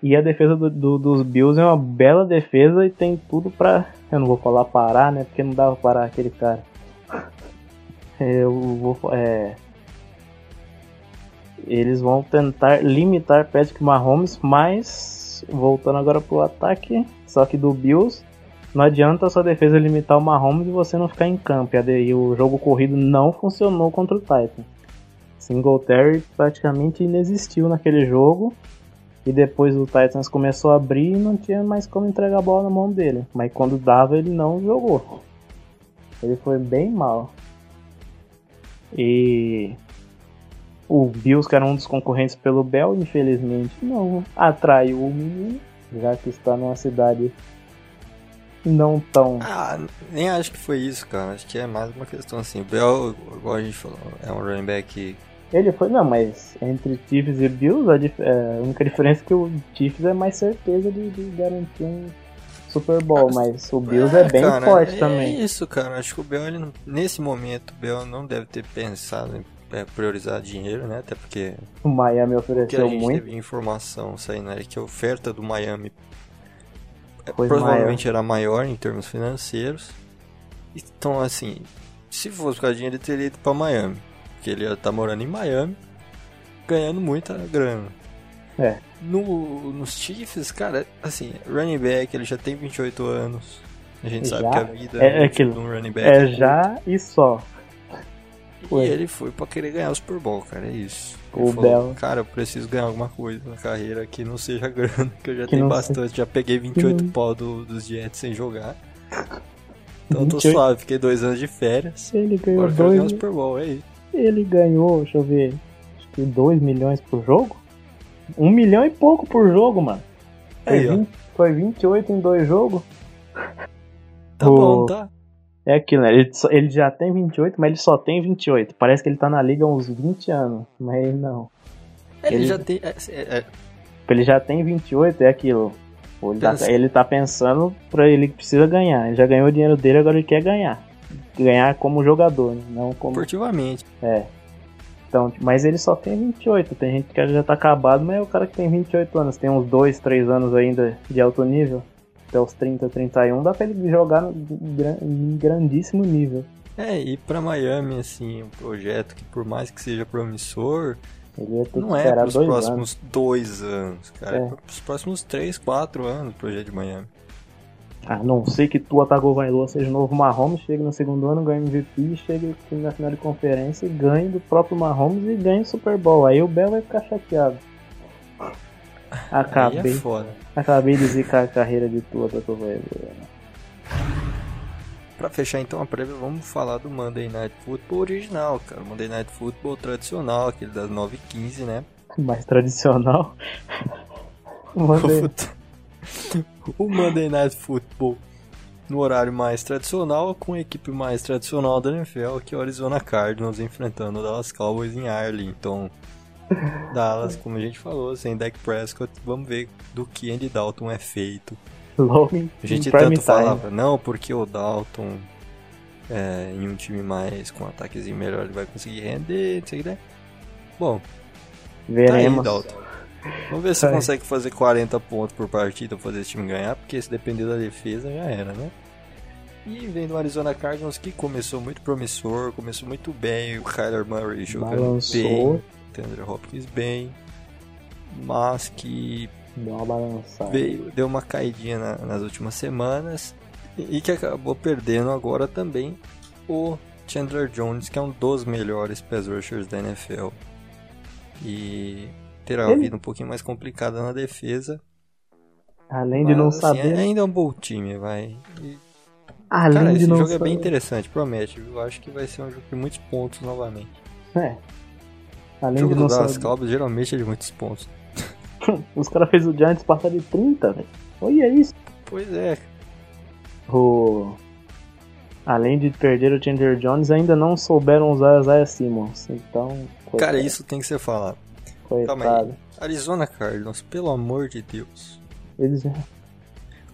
E a defesa do, do, dos Bills é uma bela defesa e tem tudo pra. Eu não vou falar parar, né? Porque não dava parar aquele cara. Eu vou. É, eles vão tentar limitar Patrick Mahomes, mas voltando agora pro ataque, só que do Bills, não adianta a sua defesa limitar o Mahomes e você não ficar em campo. E o jogo corrido não funcionou contra o Titan. Singletary praticamente inexistiu naquele jogo. E depois o Titans começou a abrir e não tinha mais como entregar a bola na mão dele. Mas quando dava, ele não jogou. Ele foi bem mal. E o Bills, que era um dos concorrentes pelo Bell, infelizmente não atraiu o menino, já que está numa cidade não tão. Ah, nem acho que foi isso, cara. Acho que é mais uma questão assim. O Bell, igual a gente falou, é um running back. Ele foi, não, mas entre Chiefs e Bills, a, dif... é, a única diferença é que o Chiefs é mais certeza de, de garantir um Super Bowl, mas o Bills é, é bem cara, forte é também. É isso, cara. Acho que o Bell, ele, nesse momento, o Bell não deve ter pensado em é, priorizar dinheiro, né? Até porque. O Miami ofereceu muito. Teve informação saindo aí que a oferta do Miami provavelmente maior. era maior em termos financeiros. Então, assim, se fosse por causa de dinheiro, ele teria ido pra Miami. Porque ele estar morando em Miami, ganhando muita grana. É. No, nos Chiefs, cara, assim, running back, ele já tem 28 anos. A gente sabe Já? que a vida É- é de aquilo. um running back É curta. já e só. E Foi. ele foi pra querer ganhar o Super Bowl, cara, é isso. O falou, Bell. Cara, eu preciso ganhar alguma coisa na carreira que não seja grana, que eu já Que tenho bastante. Já peguei 28 não- pau do, dos Jets sem jogar. Então eu tô 28? suave, fiquei dois anos de férias. Ele ganhou Agora quero ganhar o dois. Super Bowl, é isso. Ele ganhou, deixa eu ver. Acho que 2 milhões por jogo? 1 milhão e pouco por jogo, mano. Foi, Aí, ó. 20, foi 28 em dois jogos. Tá O- bom, tá? É aquilo, né? Ele, só- ele já tem 28, mas ele só tem 28. Parece que ele tá na liga há uns 20 anos. Mas não. Ele, Ele- já tem. é, é, é, Ele já tem 28, é aquilo. Ele tá, Pensa- ele tá pensando pra ele que precisa ganhar. Ele já ganhou o dinheiro dele, agora ele quer ganhar. Ganhar como jogador, né? não como. esportivamente. É. Então, mas ele só tem 28. Tem gente que já tá acabado, mas é o cara que tem 28 anos. Tem uns 2, 3 anos ainda de alto nível. Até os 30, 31, dá pra ele jogar em grandíssimo nível. É, e pra Miami, assim, um projeto que por mais que seja promissor, não é pros dois próximos dois anos, cara. É, É. pros próximos três, quatro anos o projeto de Miami. A não ser que Tua Tagovailoa seja o novo Mahomes, chegue no segundo ano, ganhe MVP, chegue na final de conferência e ganhe do próprio Mahomes e ganhe o Super Bowl. Aí o Bell vai ficar chateado. Aí Acabei, é acabei de zicar a carreira de Tua Tagovailoa. Pra fechar então a prévia, vamos falar do Monday Night Football original, cara. Monday Night Football tradicional, aquele das 9h15, né? Mais tradicional. Mandei. o Monday Night Football no horário mais tradicional, com a equipe mais tradicional da NFL, que é o Arizona Cardinals enfrentando o Dallas Cowboys em Arlington. Dallas, como a gente falou, sem Dak Prescott, vamos ver do que Andy Dalton é feito. Logo A gente tanto time. falava, não, porque o Dalton é, em um time mais com um ataquezinho melhor ele vai conseguir render, não sei o que, né? Bom, tá aí, Veremos. Dalton. Vamos ver se aí. consegue fazer 40 pontos por partida pra fazer esse time ganhar, porque se depender da defesa já era, né? E vem do Arizona Cardinals que começou muito promissor, começou muito bem, o Kyler Murray jogando Balançou. bem, o Andrew Hopkins bem, mas que Deu uma balançada. veio, deu uma caidinha na- nas últimas semanas e que acabou perdendo agora também o Chandler Jones, que é um dos melhores pass rushers da NFL. E terá Ele- vida um pouquinho mais complicada na defesa. Além de não mas, assim, saber. ainda é um bom time, vai. E, Além cara, de esse não jogo é saber. bem interessante, promete. Eu acho que vai ser um jogo de muitos pontos novamente. É. O Além jogo de não Dallas saber. Cowboys geralmente é de muitos pontos. Os caras fez o Giants passar de 30, velho. Olha isso. Pois é, O... Além de perder o Chandler Jones, ainda não souberam usar Isaiah Simmons. Então, cara, isso tem que ser falado. Calma aí. Coitado. Arizona Cardinals, pelo amor de Deus. Eles... O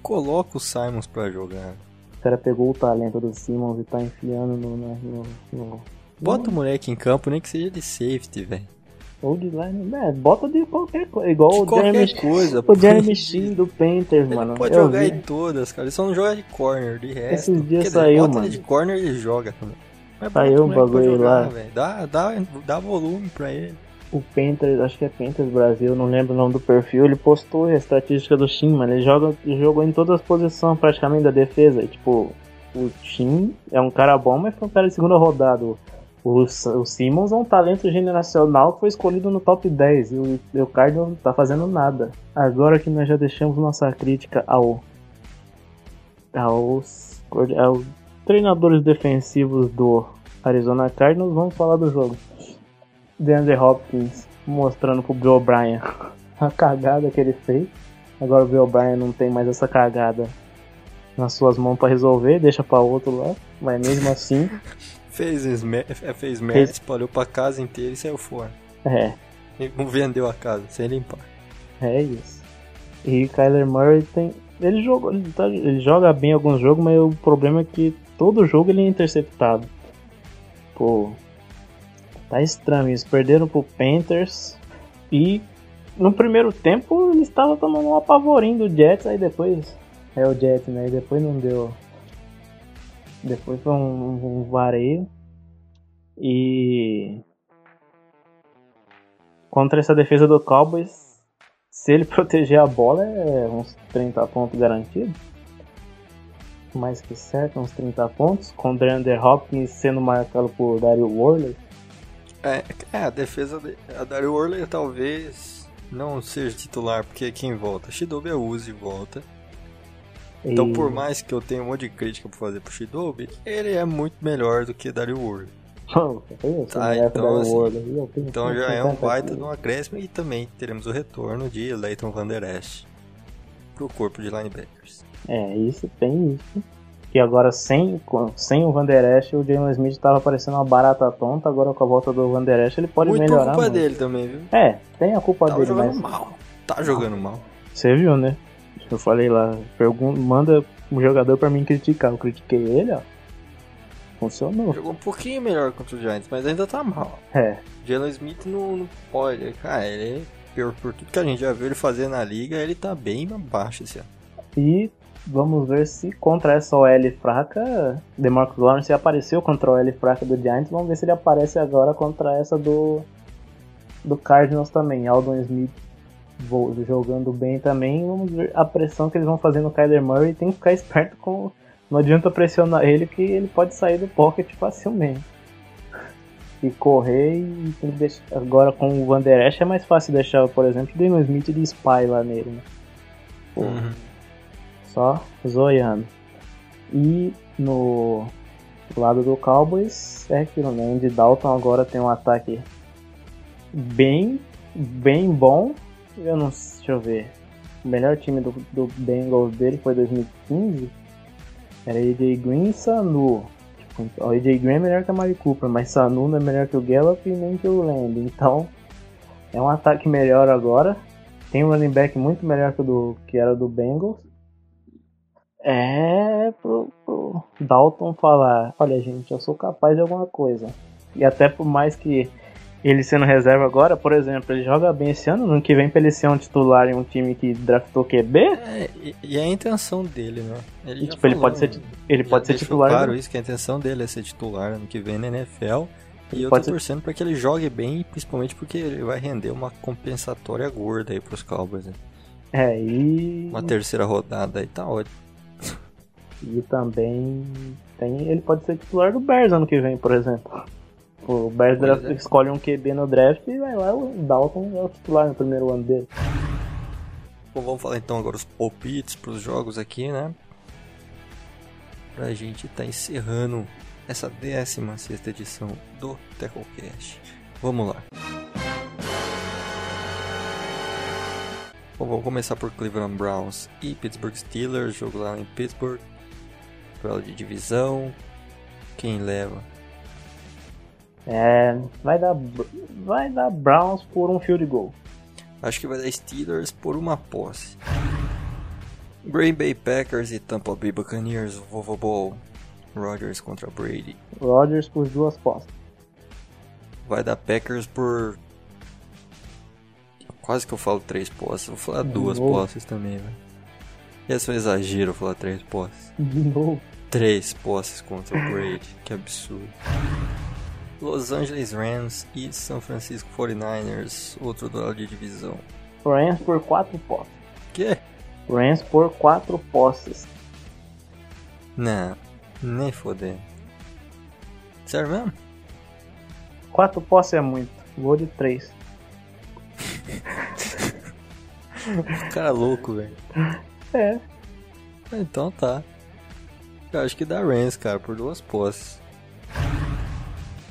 Coloca o Simons pra jogar. cara pegou o talento do Simmons e tá enfiando no. no, no- Bota o moleque em campo, nem que seja de safety, velho. Ou de line, é, bota de qualquer coisa. Igual De o qualquer Jeremy, coisa. o Jeremy Sheen do Panthers, Ele mano. pode jogar vi. em todas, cara. Ele só não joga de corner, de resto. Esses dias Quer dizer, saiu, bota ele mano. de corner ele joga também. Mas Saiu o um bagulho jogar, lá. Dá, dá, dá volume pra ele. O Panthers, acho que é Panthers Brasil, não lembro o nome do perfil, ele postou a estatística do Shin, mano. Ele joga, jogou em todas as posições praticamente da defesa. E, tipo, o Shin é um cara bom, mas foi um cara de segunda rodada. O, o, Simmons é um talento generacional que foi escolhido no top 10 e o, Cardinals não tá fazendo nada. Agora que nós já deixamos nossa crítica ao aos, aos treinadores defensivos do Arizona Cardinals, vamos falar do jogo. DeAndre Hopkins mostrando pro Bill O'Brien a cagada que ele fez. Agora o Bill O'Brien não tem mais essa cagada nas suas mãos pra resolver, deixa pra outro lá. Mas mesmo assim, Fez, esme- é, fez merda, espalhou pra casa inteira e saiu fora. é, E não vendeu a casa, sem limpar. é isso. E Kyler Murray tem. Ele, jogou, ele, tá- ele joga bem alguns jogos, mas o problema é que todo jogo ele é interceptado. Pô. Tá estranho. Eles perderam pro Panthers. E no primeiro tempo eles estavam tomando um apavorinho do Jets, aí depois. É o Jets, né? E depois não deu. Depois foi um, um vareio. E. Contra essa defesa do Cowboys, se ele proteger a bola, é uns 30 pontos garantidos. Mais que certo, uns 30 pontos. Com o DeAndre Hopkins sendo marcado por Dario Worley. É, é, a defesa de, a Dario Worley talvez não seja titular, porque quem volta? Shidobi Uzi volta. Então, E- por mais que eu tenha um monte de crítica pra fazer pro Shidobi, ele é muito melhor do que Dario Worley. Tá, então, assim, Então já é um 150 baita de um acréscimo e também teremos o retorno de Leighton Van Der Esch pro corpo de linebackers. É, isso, tem isso. Que agora sem, sem o Van Der Esch, o Jalen Smith tava parecendo uma barata tonta. Agora com a volta do Van Der Esch, ele pode muito melhorar. culpa muito. dele também, viu? É, tem a culpa Tá dele, jogando mas mal. Tá jogando mal. você viu, né? Eu falei lá, pergun manda um jogador pra mim criticar. Eu critiquei ele, ó. Funcionou. Jogou um pouquinho melhor contra o Giants, mas ainda tá mal. É, Jalen Smith não, não pode. Cara, ele, por, por tudo que a gente já viu ele fazer na liga, ele tá bem abaixo esse ano. E vamos ver se contra essa OL fraca, DeMarcus Lawrence apareceu contra a OL fraca do Giants, vamos ver se ele aparece agora contra essa do do Cardinals também. Aldon Smith jogando bem também, vamos ver a pressão que eles vão fazer no Kyler Murray, tem que ficar esperto com não adianta pressionar ele que ele pode sair do pocket facilmente. E correr e deixar. Agora com o Van Der Esch é mais fácil deixar, por exemplo, o Damon Smith de spy lá nele, né? Uhum. Só zoiando. E no lado do Cowboys é aquilo, né? Andy Dalton agora tem um ataque bem, bem bom. Eu não sei, deixa eu ver. O melhor time do, do Bengals dele foi 2015. Era AJ Green e Sanu. Tipo, o AJ Green é melhor que a Mari Cooper, mas Sanu não é melhor que o Gallup e nem que o Land. Então, é um ataque melhor agora. Tem um running back muito melhor que o do, que era do Bengals. É pro, pro Dalton falar, olha gente, eu sou capaz de alguma coisa. E até por mais que ele sendo reserva agora, por exemplo, ele joga bem esse ano, no ano que vem pra ele ser um titular em um time que draftou QB, É, e, e é a intenção dele, né? Ele, e, tipo, ele falou, pode ser, né? ele pode ser titular. Claro, isso que a intenção dele é ser titular ano que vem na NFL. E Ele eu tô pode ser- torcendo pra que ele jogue bem, principalmente porque ele vai render uma compensatória gorda aí pros Cowboys. Né? É, e, Uma terceira rodada aí tá ótimo. E também tem, ele pode ser titular do Bears ano que vem, por exemplo. O Bears draft- é. escolhe um QB no draft e vai lá, o Dalton é o titular no primeiro ano dele. Bom, vamos falar então agora os palpites pros jogos aqui, né? Pra gente tá encerrando essa 16 edição do Tacklecast. Vamos lá. Bom, vamos começar por Cleveland Browns e Pittsburgh Steelers, jogo lá em Pittsburgh. Duelo de divisão. Quem leva? É, vai dar, vai dar Browns por um field goal. Acho que vai dar Steelers por uma posse. Green Bay Packers e Tampa Bay Buccaneers, Vovo Bowl. Rodgers contra Brady. Rodgers por duas postas. Vai dar Packers por Quase que eu falo três posses. Vou falar De duas novo? posses também, velho. E essa foi exagero eu falar três posses. De novo. Três posses contra o Brady. que absurdo. Los Angeles Rams e São Francisco 49ers. Outro duelo de divisão. Rams por 4 posses. Que? Rams por 4 posses. Não, nem fodendo. Sério mesmo? 4 posses é muito. Vou de 3. Cara louco, velho. É. Então tá. Eu acho que dá Rams, cara, por duas posses.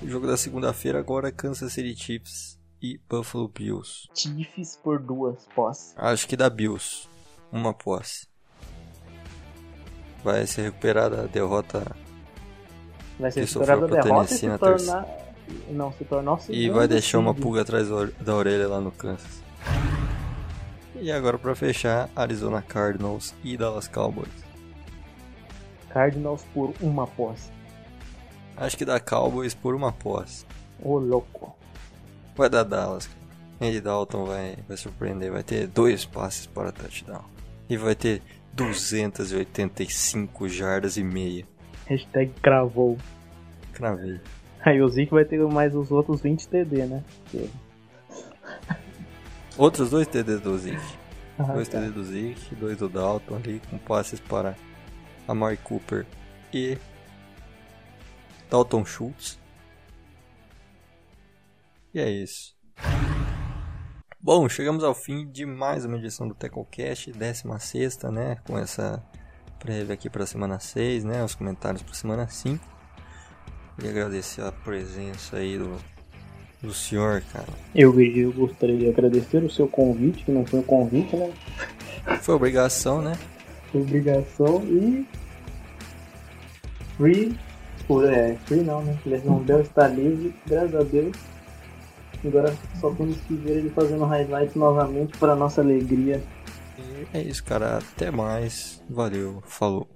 O jogo da segunda-feira agora é Kansas City Chiefs e Buffalo Bills. Chiefs por 2 posses. Acho que dá Bills. Uma posse. Vai se recuperar da derrota Vai ser Que superado a sofreu pra derrota e se na tornar... Não, se tornar o e vai deixar uma pulga atrás da ore- da orelha lá no Kansas. E agora pra fechar, Arizona Cardinals e Dallas Cowboys. Cardinals por uma posse. Acho que dá Cowboys por uma posse. Ô louco. Vai dar Dallas. Andy Dalton vai, vai surpreender. Vai ter dois passes para touchdown. E vai ter 285 jardas e meia. Hashtag cravou. Cravei. Aí o Zeke vai ter mais os outros 20 TD, né? Porque- Outros dois TD do Zeke. Ah, Dois tá. TD do Zeke, dois do Dalton ali, com passes para Amari Cooper e Dalton Schultz. E é isso. Bom, chegamos ao fim de mais uma edição do TecoCast, 16, né? Com essa prévia aqui para a semana 6, né? Os comentários para a semana 5. Queria agradecer a presença aí do, do senhor, cara. Eu, eu gostaria de agradecer o seu convite, que não foi um convite, né? Foi obrigação, né? Foi obrigação e. Free. Por, é, free não, né? Lesão Bell está livre, graças a Deus. Agora só temos que ver ele fazendo highlights novamente para nossa alegria. É isso, cara. Até mais. Valeu. Falou.